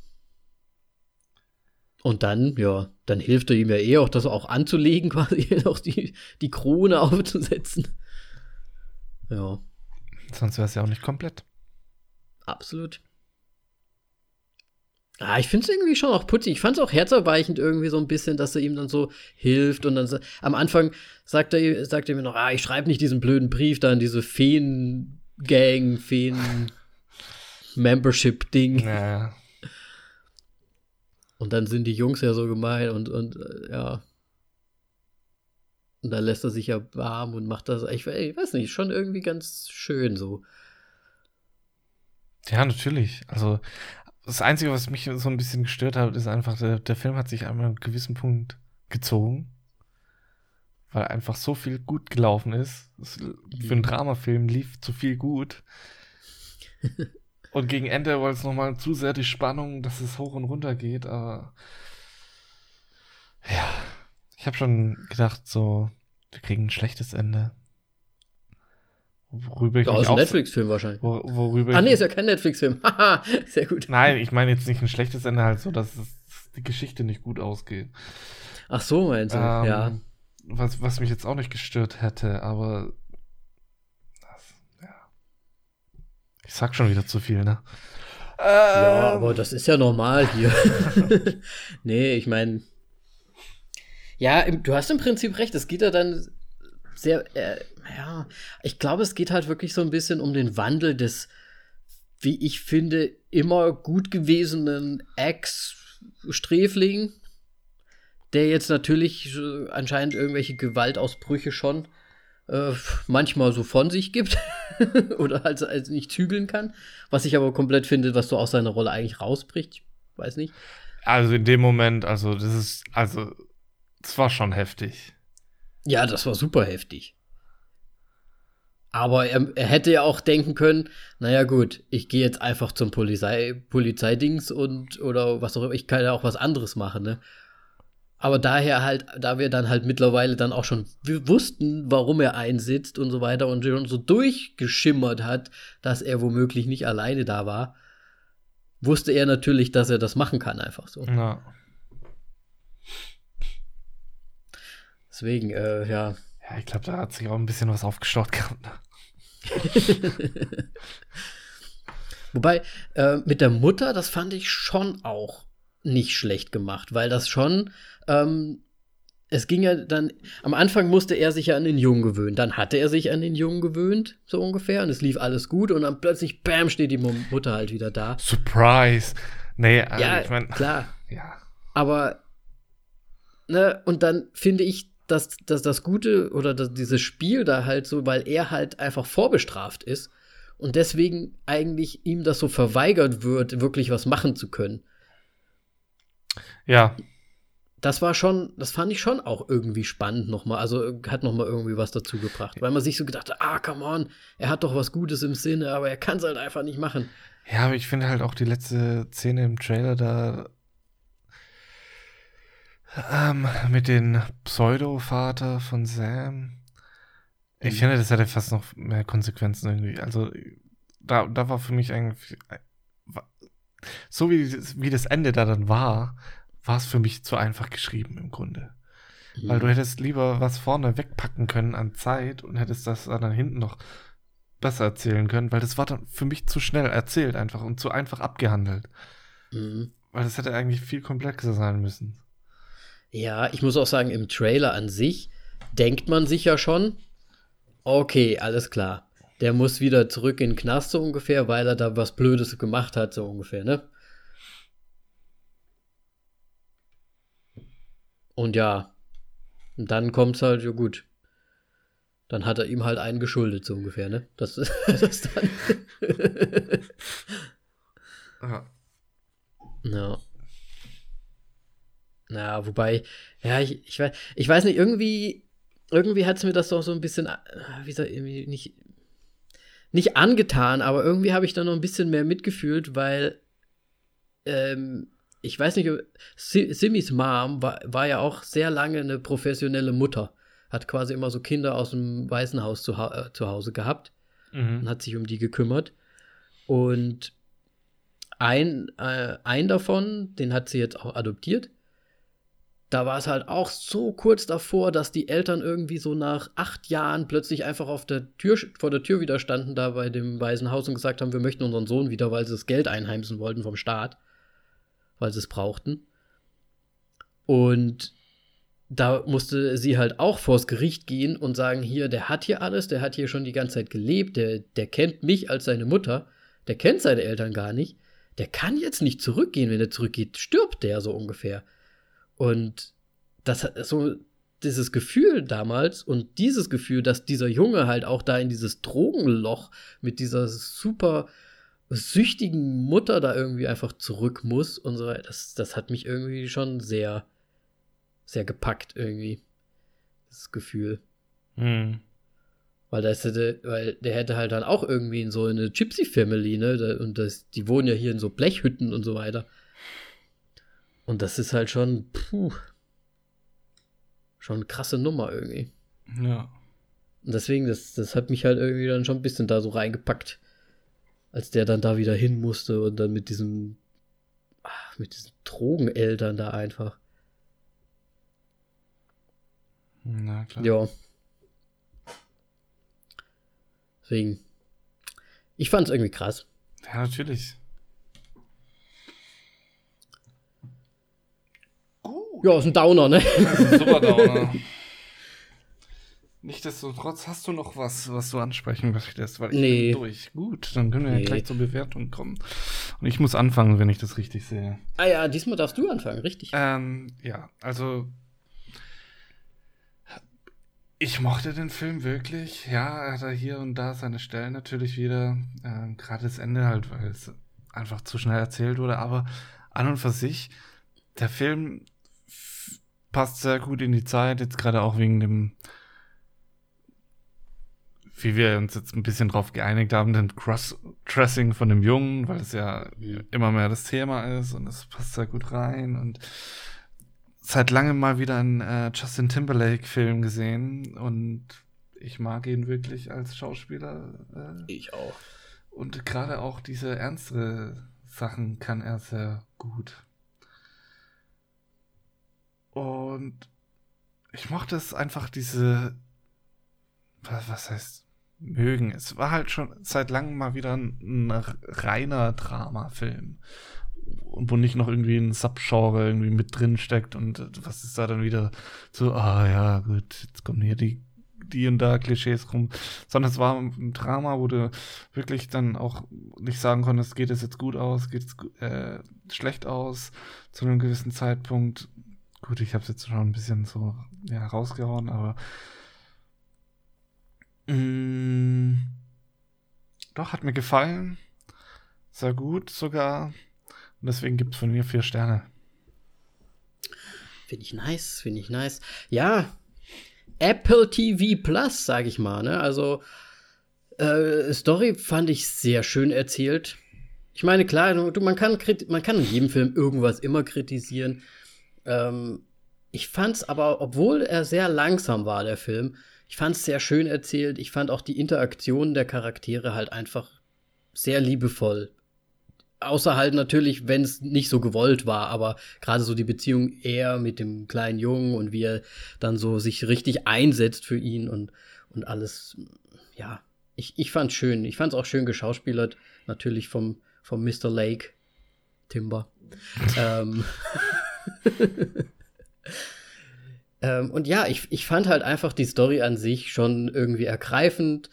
Und dann, ja, dann hilft er ihm ja eh auch, das auch anzulegen, (laughs) quasi auch die, die Krone aufzusetzen. Ja. Sonst wäre es ja auch nicht komplett. Absolut. Ah, ich finde es irgendwie schon auch putzig. Ich fand es auch herzerweichend irgendwie so ein bisschen, dass er ihm dann so hilft. Und dann am Anfang sagt er, sagt er mir noch, ah, ich schreibe nicht diesen blöden Brief da in diese Feen-Gang, Feen-Membership-Ding. Ja. Und dann sind die Jungs ja so gemein und, und äh, ja. Und dann lässt er sich ja warm und macht das. Ich, ich weiß nicht, schon irgendwie ganz schön so. Ja, natürlich. Also, das Einzige, was mich so ein bisschen gestört hat, ist einfach, der, der Film hat sich einmal einen gewissen Punkt gezogen. Weil einfach so viel gut gelaufen ist. Für einen mhm. Dramafilm lief zu viel gut. (laughs) Und gegen Ende war es nochmal zu sehr die Spannung, dass es hoch und runter geht, aber ja, ich habe schon gedacht, so, wir kriegen ein schlechtes Ende. Worüber ich ja, aus Netflix-Film wahrscheinlich. Wor worüber ah, nee, ist ja kein Netflix-Film. (laughs) Haha, sehr gut. Nein, ich meine jetzt nicht ein schlechtes Ende, halt so, dass es, die Geschichte nicht gut ausgeht. Ach so, meinst du, ähm, ja. Was, was mich jetzt auch nicht gestört hätte, aber Ich sag schon wieder zu viel, ne? Ja, ähm. aber das ist ja normal hier. (laughs) nee, ich meine. Ja, du hast im Prinzip recht. Es geht ja dann sehr. Äh, ja, ich glaube, es geht halt wirklich so ein bisschen um den Wandel des, wie ich finde, immer gut gewesenen Ex-Sträfling, der jetzt natürlich äh, anscheinend irgendwelche Gewaltausbrüche schon äh, manchmal so von sich gibt (laughs) oder halt also nicht zügeln kann. Was ich aber komplett finde, was so aus seiner Rolle eigentlich rausbricht. Ich weiß nicht. Also in dem Moment, also das ist, also es war schon heftig. Ja, das war super heftig. Aber er, er, hätte ja auch denken können, naja gut, ich gehe jetzt einfach zum Polizei, Polizeidings und oder was auch immer, ich kann ja auch was anderes machen, ne? Aber daher halt, da wir dann halt mittlerweile dann auch schon wussten, warum er einsitzt und so weiter und schon so durchgeschimmert hat, dass er womöglich nicht alleine da war, wusste er natürlich, dass er das machen kann, einfach so. Ja. Deswegen, äh, ja. Ja, ich glaube, da hat sich auch ein bisschen was aufgestaut gehabt. Ne? (laughs) Wobei, äh, mit der Mutter, das fand ich schon auch nicht schlecht gemacht, weil das schon, ähm, es ging ja dann, am Anfang musste er sich ja an den Jungen gewöhnen, dann hatte er sich an den Jungen gewöhnt, so ungefähr, und es lief alles gut und dann plötzlich, bam, steht die Mutter halt wieder da. Surprise! Nee, also ja, ich mein, klar. Ja. Aber, ne, und dann finde ich, dass, dass das Gute oder dass dieses Spiel da halt so, weil er halt einfach vorbestraft ist und deswegen eigentlich ihm das so verweigert wird, wirklich was machen zu können. Ja. Das war schon, das fand ich schon auch irgendwie spannend nochmal. Also hat nochmal irgendwie was dazu gebracht. Weil man sich so gedacht hat, ah, come on, er hat doch was Gutes im Sinne, aber er kann es halt einfach nicht machen. Ja, aber ich finde halt auch die letzte Szene im Trailer da ähm, mit dem Pseudo-Vater von Sam. Ich mhm. finde, das hätte fast noch mehr Konsequenzen irgendwie. Also, da, da war für mich eigentlich. So wie, wie das Ende da dann war, war es für mich zu einfach geschrieben im Grunde. Mhm. Weil du mhm. hättest lieber was vorne wegpacken können an Zeit und hättest das dann hinten noch besser erzählen können, weil das war dann für mich zu schnell erzählt einfach und zu einfach abgehandelt. Mhm. Weil das hätte eigentlich viel komplexer sein müssen. Ja, ich muss auch sagen, im Trailer an sich denkt man sich ja schon, okay, alles klar. Der muss wieder zurück in den Knast so ungefähr, weil er da was Blödes gemacht hat, so ungefähr, ne? Und ja, Und dann kommt's halt, ja gut. Dann hat er ihm halt einen geschuldet, so ungefähr, ne? Das, (laughs) das dann. Ja. Ja. Wobei, ja, ich, ich, weiß, ich weiß nicht, irgendwie, irgendwie hat es mir das doch so ein bisschen, äh, wie soll irgendwie nicht, nicht angetan, aber irgendwie habe ich da noch ein bisschen mehr mitgefühlt, weil, ähm, ich weiß nicht, Simmys Mom war, war ja auch sehr lange eine professionelle Mutter. Hat quasi immer so Kinder aus dem Waisenhaus zu, äh, zu Hause gehabt Mhm. und hat sich um die gekümmert. Und ein, äh, ein davon, den hat sie jetzt auch adoptiert. Da war es halt auch so kurz davor, dass die Eltern irgendwie so nach acht Jahren plötzlich einfach auf der Tür, vor der Tür wieder standen, da bei dem Waisenhaus und gesagt haben, wir möchten unseren Sohn wieder, weil sie das Geld einheimsen wollten vom Staat, weil sie es brauchten. Und da musste sie halt auch vors Gericht gehen und sagen, hier, der hat hier alles, der hat hier schon die ganze Zeit gelebt, der, der kennt mich als seine Mutter, der kennt seine Eltern gar nicht, der kann jetzt nicht zurückgehen, wenn er zurückgeht, stirbt der so ungefähr. Und das hat so dieses Gefühl damals und dieses Gefühl, dass dieser Junge halt auch da in dieses Drogenloch mit dieser super süchtigen Mutter da irgendwie einfach zurück muss und so, das, das hat mich irgendwie schon sehr, sehr gepackt irgendwie. Das Gefühl. Mhm. Weil das hätte, weil der hätte halt dann auch irgendwie in so eine Gypsy Family, ne? Und das, die wohnen ja hier in so Blechhütten und so weiter. Und das ist halt schon, puh, schon eine krasse Nummer irgendwie. Ja. Und deswegen, das, das hat mich halt irgendwie dann schon ein bisschen da so reingepackt, als der dann da wieder hin musste und dann mit diesem, ach, mit diesen Drogeneltern da einfach. Na klar. Ja. Deswegen, ich fand es irgendwie krass. Ja, natürlich. Gut. Ja, ist ein Downer, ne? Super Downer. (laughs) Nichtsdestotrotz hast du noch was, was du ansprechen möchtest, weil ich Nee. bin durch. Gut, dann können wir Nee. ja gleich zur Bewertung kommen. Und ich muss anfangen, wenn ich das richtig sehe. Ah ja, diesmal darfst du anfangen, richtig. Ähm, ja, also ich mochte den Film wirklich. Ja, er hat hier und da seine Stellen natürlich wieder. Ähm, Gerade das Ende halt, weil es einfach zu schnell erzählt wurde. Aber an und für sich, der Film passt sehr gut in die Zeit. Jetzt gerade auch wegen dem, wie wir uns jetzt ein bisschen drauf geeinigt haben, den Cross-Dressing von dem Jungen, weil es ja immer mehr das Thema ist und es passt sehr gut rein und seit langem mal wieder einen äh, Justin Timberlake-Film gesehen und ich mag ihn wirklich als Schauspieler äh, Ich auch. und gerade auch diese ernstere Sachen kann er sehr gut. Und ich mochte es einfach diese, was, heißt mögen. Es war halt schon seit langem mal wieder ein, ein reiner Dramafilm. Und wo nicht noch irgendwie ein Subgenre irgendwie mit drin steckt und was ist da dann wieder so, ah ja, gut, jetzt kommen hier die, die und da Klischees rum. Sondern es war ein Drama, wo du wirklich dann auch nicht sagen konntest, geht es jetzt gut aus, geht es äh, schlecht aus zu einem gewissen Zeitpunkt. Gut, ich habe es jetzt schon ein bisschen so ja, rausgehauen, aber Mm, doch, hat mir gefallen. Sehr gut sogar. Und deswegen gibt es von mir vier Sterne. Finde ich nice, finde ich nice. Ja, Apple TV Plus, sag ich mal, ne? Also, äh, Story fand ich sehr schön erzählt. Ich meine, klar, du, man, kann man kann in jedem Film irgendwas immer kritisieren. Ähm, ich fand's aber, obwohl er sehr langsam war, der Film, ich fand's sehr schön erzählt. Ich fand auch die Interaktion der Charaktere halt einfach sehr liebevoll. Außer halt natürlich, wenn es nicht so gewollt war, aber gerade so die Beziehung er mit dem kleinen Jungen und wie er dann so sich richtig einsetzt für ihn und, und alles, ja, ich, ich fand's schön. Ich fand's auch schön geschauspielert, natürlich vom, vom Mr. Lake, Timber. ähm, (laughs) (laughs) ähm, und ja, ich, ich fand halt einfach die Story an sich schon irgendwie ergreifend.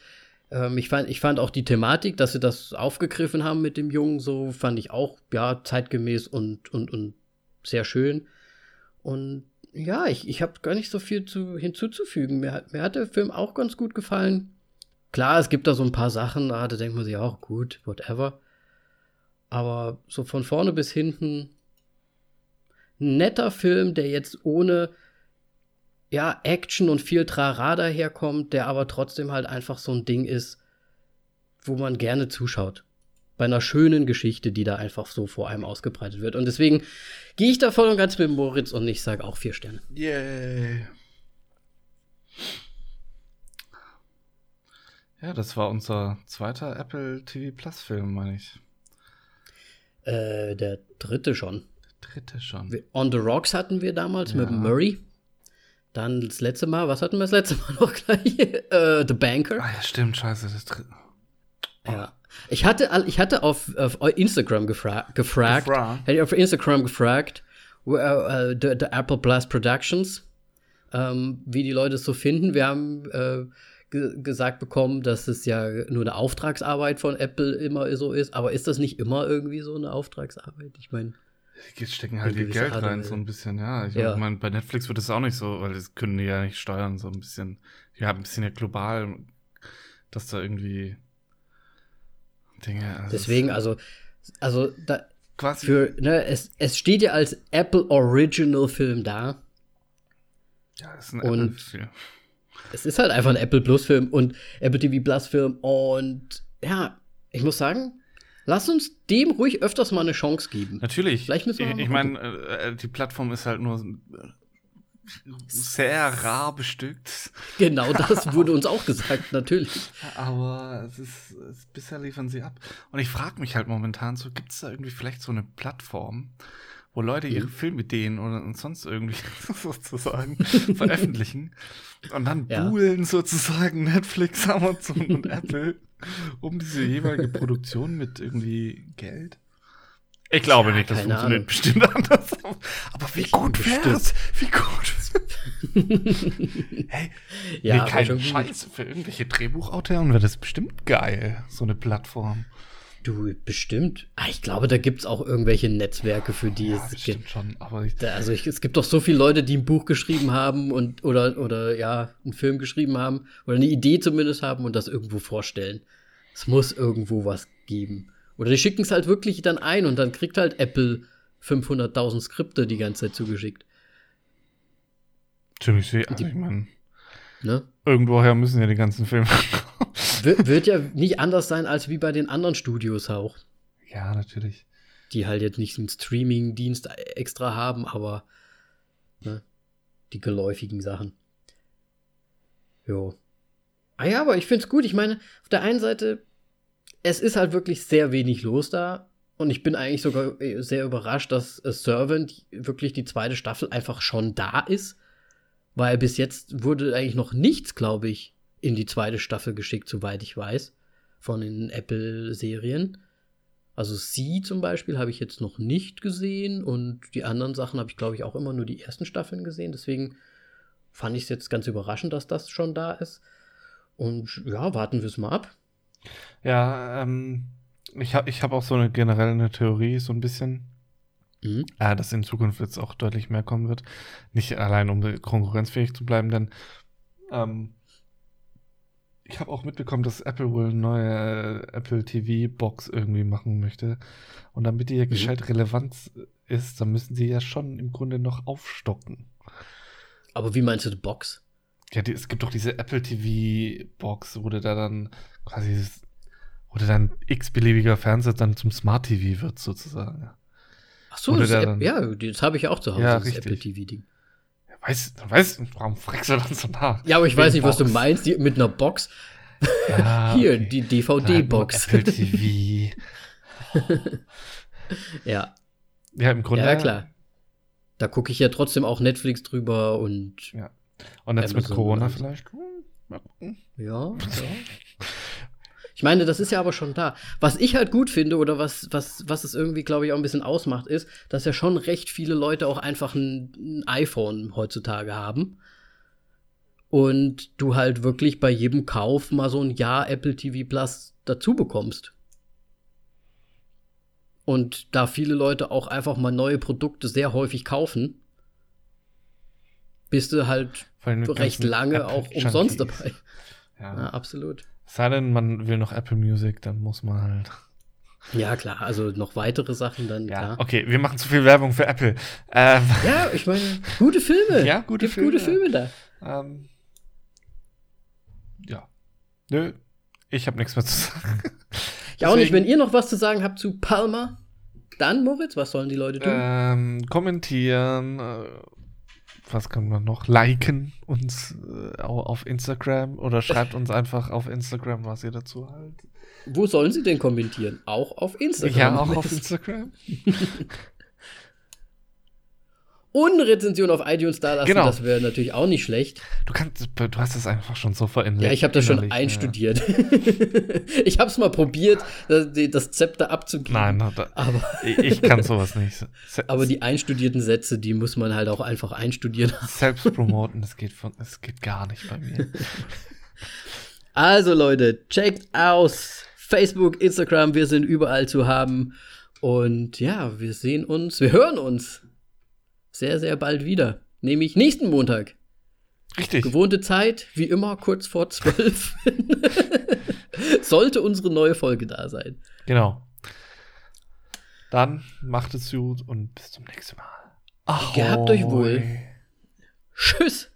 Ähm, ich, fand, ich fand auch die Thematik, dass sie das aufgegriffen haben mit dem Jungen, so fand ich auch, ja, zeitgemäß und, und, und sehr schön. Und ja, ich, ich habe gar nicht so viel zu, hinzuzufügen. Mir hat, mir hat der Film auch ganz gut gefallen. Klar, es gibt da so ein paar Sachen, ah, da denkt man sich auch, gut, whatever. Aber so von vorne bis hinten netter Film, der jetzt ohne ja, Action und viel Trara daherkommt, der aber trotzdem halt einfach so ein Ding ist, wo man gerne zuschaut. Bei einer schönen Geschichte, die da einfach so vor einem ausgebreitet wird. Und deswegen gehe ich da voll und ganz mit Moritz und ich sage auch vier Sterne. Yay. Ja, das war unser zweiter Apple TV Plus Film, meine ich. Äh, der dritte schon. Dritte schon. On the Rocks hatten wir damals ja. mit Murray. Dann das letzte Mal, was hatten wir das letzte (laughs) Mal noch gleich? äh, The Banker. Ah ja, stimmt, scheiße, das dritte. Oh. Ja. Ich hatte, ich hatte auf, auf Instagram gefra gefragt, gefragt, hätte ich auf Instagram gefragt, uh, uh, the, the, Apple Plus Productions, ähm, wie die Leute es so finden. Wir haben ge gesagt bekommen, dass es ja nur eine Auftragsarbeit von Apple immer so ist. Aber ist das nicht immer irgendwie so eine Auftragsarbeit? Ich meine. Jetzt stecken halt ihr Geld rein, so ein bisschen, ja. Ich ja. meine, bei Netflix wird es auch nicht so, weil das können die ja nicht steuern, so ein bisschen. Ja, ein bisschen ja global, dass da irgendwie Dinge. Also Deswegen, also, also da. Quasi. Für, ne, es, es steht ja als Apple Original Film da. Ja, das ist ein und Apple Film es ist halt einfach ein Apple Plus Film und Apple TV Plus Film und ja, ich muss sagen, lass uns dem ruhig öfters mal eine Chance geben. Natürlich. Vielleicht müssen wir ich, ich meine, äh, die Plattform ist halt nur sehr rar bestückt. Genau, das (laughs) wurde uns auch gesagt, natürlich. Aber es ist, es, bisher liefern sie ab. Und ich frage mich halt momentan so, gibt es da irgendwie vielleicht so eine Plattform, wo Leute ihre mhm. Filmideen oder sonst irgendwie (laughs) sozusagen (laughs) veröffentlichen und dann ja. buhlen sozusagen Netflix, (laughs) Amazon und Apple um diese jeweilige Produktion mit irgendwie Geld. Ich glaube ja, nicht, das funktioniert Ahnung. bestimmt anders. Aber wie gut wär's? Wie gut. hey, ja, nee, kein Scheiß. Für irgendwelche Drehbuchautoren wäre das bestimmt geil, so eine Plattform. Du, bestimmt. Ah, ich glaube, da gibt es auch irgendwelche Netzwerke, für die ja, es gibt. schon, aber ich, also ich, es gibt doch so viele Leute, die ein Buch geschrieben haben und oder, oder ja, einen Film geschrieben haben oder eine Idee zumindest haben und das irgendwo vorstellen. Es muss irgendwo was geben. Oder die schicken es halt wirklich dann ein und dann kriegt halt Apple 500.000 Skripte die ganze Zeit zugeschickt. Ziemlich sehr. Also ich meine, ne? irgendwoher müssen ja die ganzen Filme wird, ja nicht anders sein als wie bei den anderen Studios auch. Ja, natürlich. Die halt jetzt nicht einen Streaming-Dienst extra haben, aber ne, die geläufigen Sachen. Jo. Ah ja, aber ich find's gut. Ich meine, auf der einen Seite, es ist halt wirklich sehr wenig los da. Und ich bin eigentlich sogar äh, sehr überrascht, dass A Servant wirklich die zweite Staffel einfach schon da ist. Weil bis jetzt wurde eigentlich noch nichts, glaube ich, in die zweite Staffel geschickt, soweit ich weiß, von den Apple-Serien. Also Sie zum Beispiel habe ich jetzt noch nicht gesehen und die anderen Sachen habe ich, glaube ich, auch immer nur die ersten Staffeln gesehen. Deswegen fand ich es jetzt ganz überraschend, dass das schon da ist. Und ja, warten wir es mal ab. Ja, ähm, ich habe ich hab auch so eine generelle eine Theorie, so ein bisschen. Mhm. Äh, dass in Zukunft jetzt auch deutlich mehr kommen wird. Nicht allein, um konkurrenzfähig zu bleiben, denn ähm, ich habe auch mitbekommen, dass Apple wohl eine neue Apple TV Box irgendwie machen möchte. Und damit die ja mhm. gescheit relevant ist, dann müssen sie ja schon im Grunde noch aufstocken. Aber wie meinst du die Box? Ja, die, es gibt doch diese Apple TV Box, wo du da dann quasi, wo du dann x-beliebiger Fernseher dann zum Smart TV wird, sozusagen. Ach so, das da ja, das habe ich auch zu Hause, ja, das Apple TV Ding. Weiß, weiß, warum fragst du dann so nach? Ja, aber ich weiß nicht, Box. was du meinst, die, mit einer Box. Ja, (laughs) Hier, okay. die DVD-Box. Apple TV. (laughs) ja. Ja, im Grunde. Ja, klar. Da gucke ich ja trotzdem auch Netflix drüber und. Ja. Und jetzt Amazon mit Corona vielleicht? Ja, ja. (laughs) Ich meine, das ist ja aber schon da. Was ich halt gut finde oder was, was, was es irgendwie, glaube ich, auch ein bisschen ausmacht, ist, dass ja schon recht viele Leute auch einfach ein, ein iPhone heutzutage haben. Und du halt wirklich bei jedem Kauf mal so ein Jahr Apple TV Plus dazu bekommst. Und da viele Leute auch einfach mal neue Produkte sehr häufig kaufen, bist du halt recht lange Apple auch umsonst dabei. Ja. Ja, absolut. Sei denn, man will noch Apple Music, dann muss man halt. Ja, klar, also noch weitere Sachen dann, Ja, klar. okay, wir machen zu viel Werbung für Apple. Ähm, Ja, ich meine, gute Filme. Ja, gute Gibt Filme. gute Filme da. ähm, ja. Nö, ich habe nichts mehr zu sagen. Ja, auch nicht, Deswegen- wenn ihr noch was zu sagen habt zu Palmer, dann, Moritz, was sollen die Leute tun? Ähm, kommentieren, äh, was kann man noch? Liken uns äh, au- auf Instagram oder schreibt uns einfach auf Instagram, was ihr dazu halt. Wo sollen sie denn kommentieren? Auch auf Instagram. Ja, auch auf Instagram. (laughs) Und eine Rezension auf iTunes da lassen, Genau. das wäre natürlich auch nicht schlecht. Du kannst, du hast das einfach schon so verinnerlicht. Ja, ich habe das schon einstudiert. (laughs) ich habe es mal probiert, das, das Zepter abzugeben. Nein, na, da, Aber, ich, kann sowas nicht. (laughs) Se aber die einstudierten Sätze, die muss man halt auch einfach einstudieren. (laughs) selbst promoten, das geht von, das geht gar nicht bei mir. Also Leute, checkt aus Facebook, Instagram, wir sind überall zu haben. Und ja, wir sehen uns, wir hören uns sehr, sehr bald wieder. Nämlich nächsten Montag. Richtig. Gewohnte Zeit, wie immer, kurz vor zwölf. (laughs) Sollte unsere neue Folge da sein. Genau. Dann macht es gut und bis zum nächsten Mal. Ahoi. Gehabt euch wohl. Tschüss.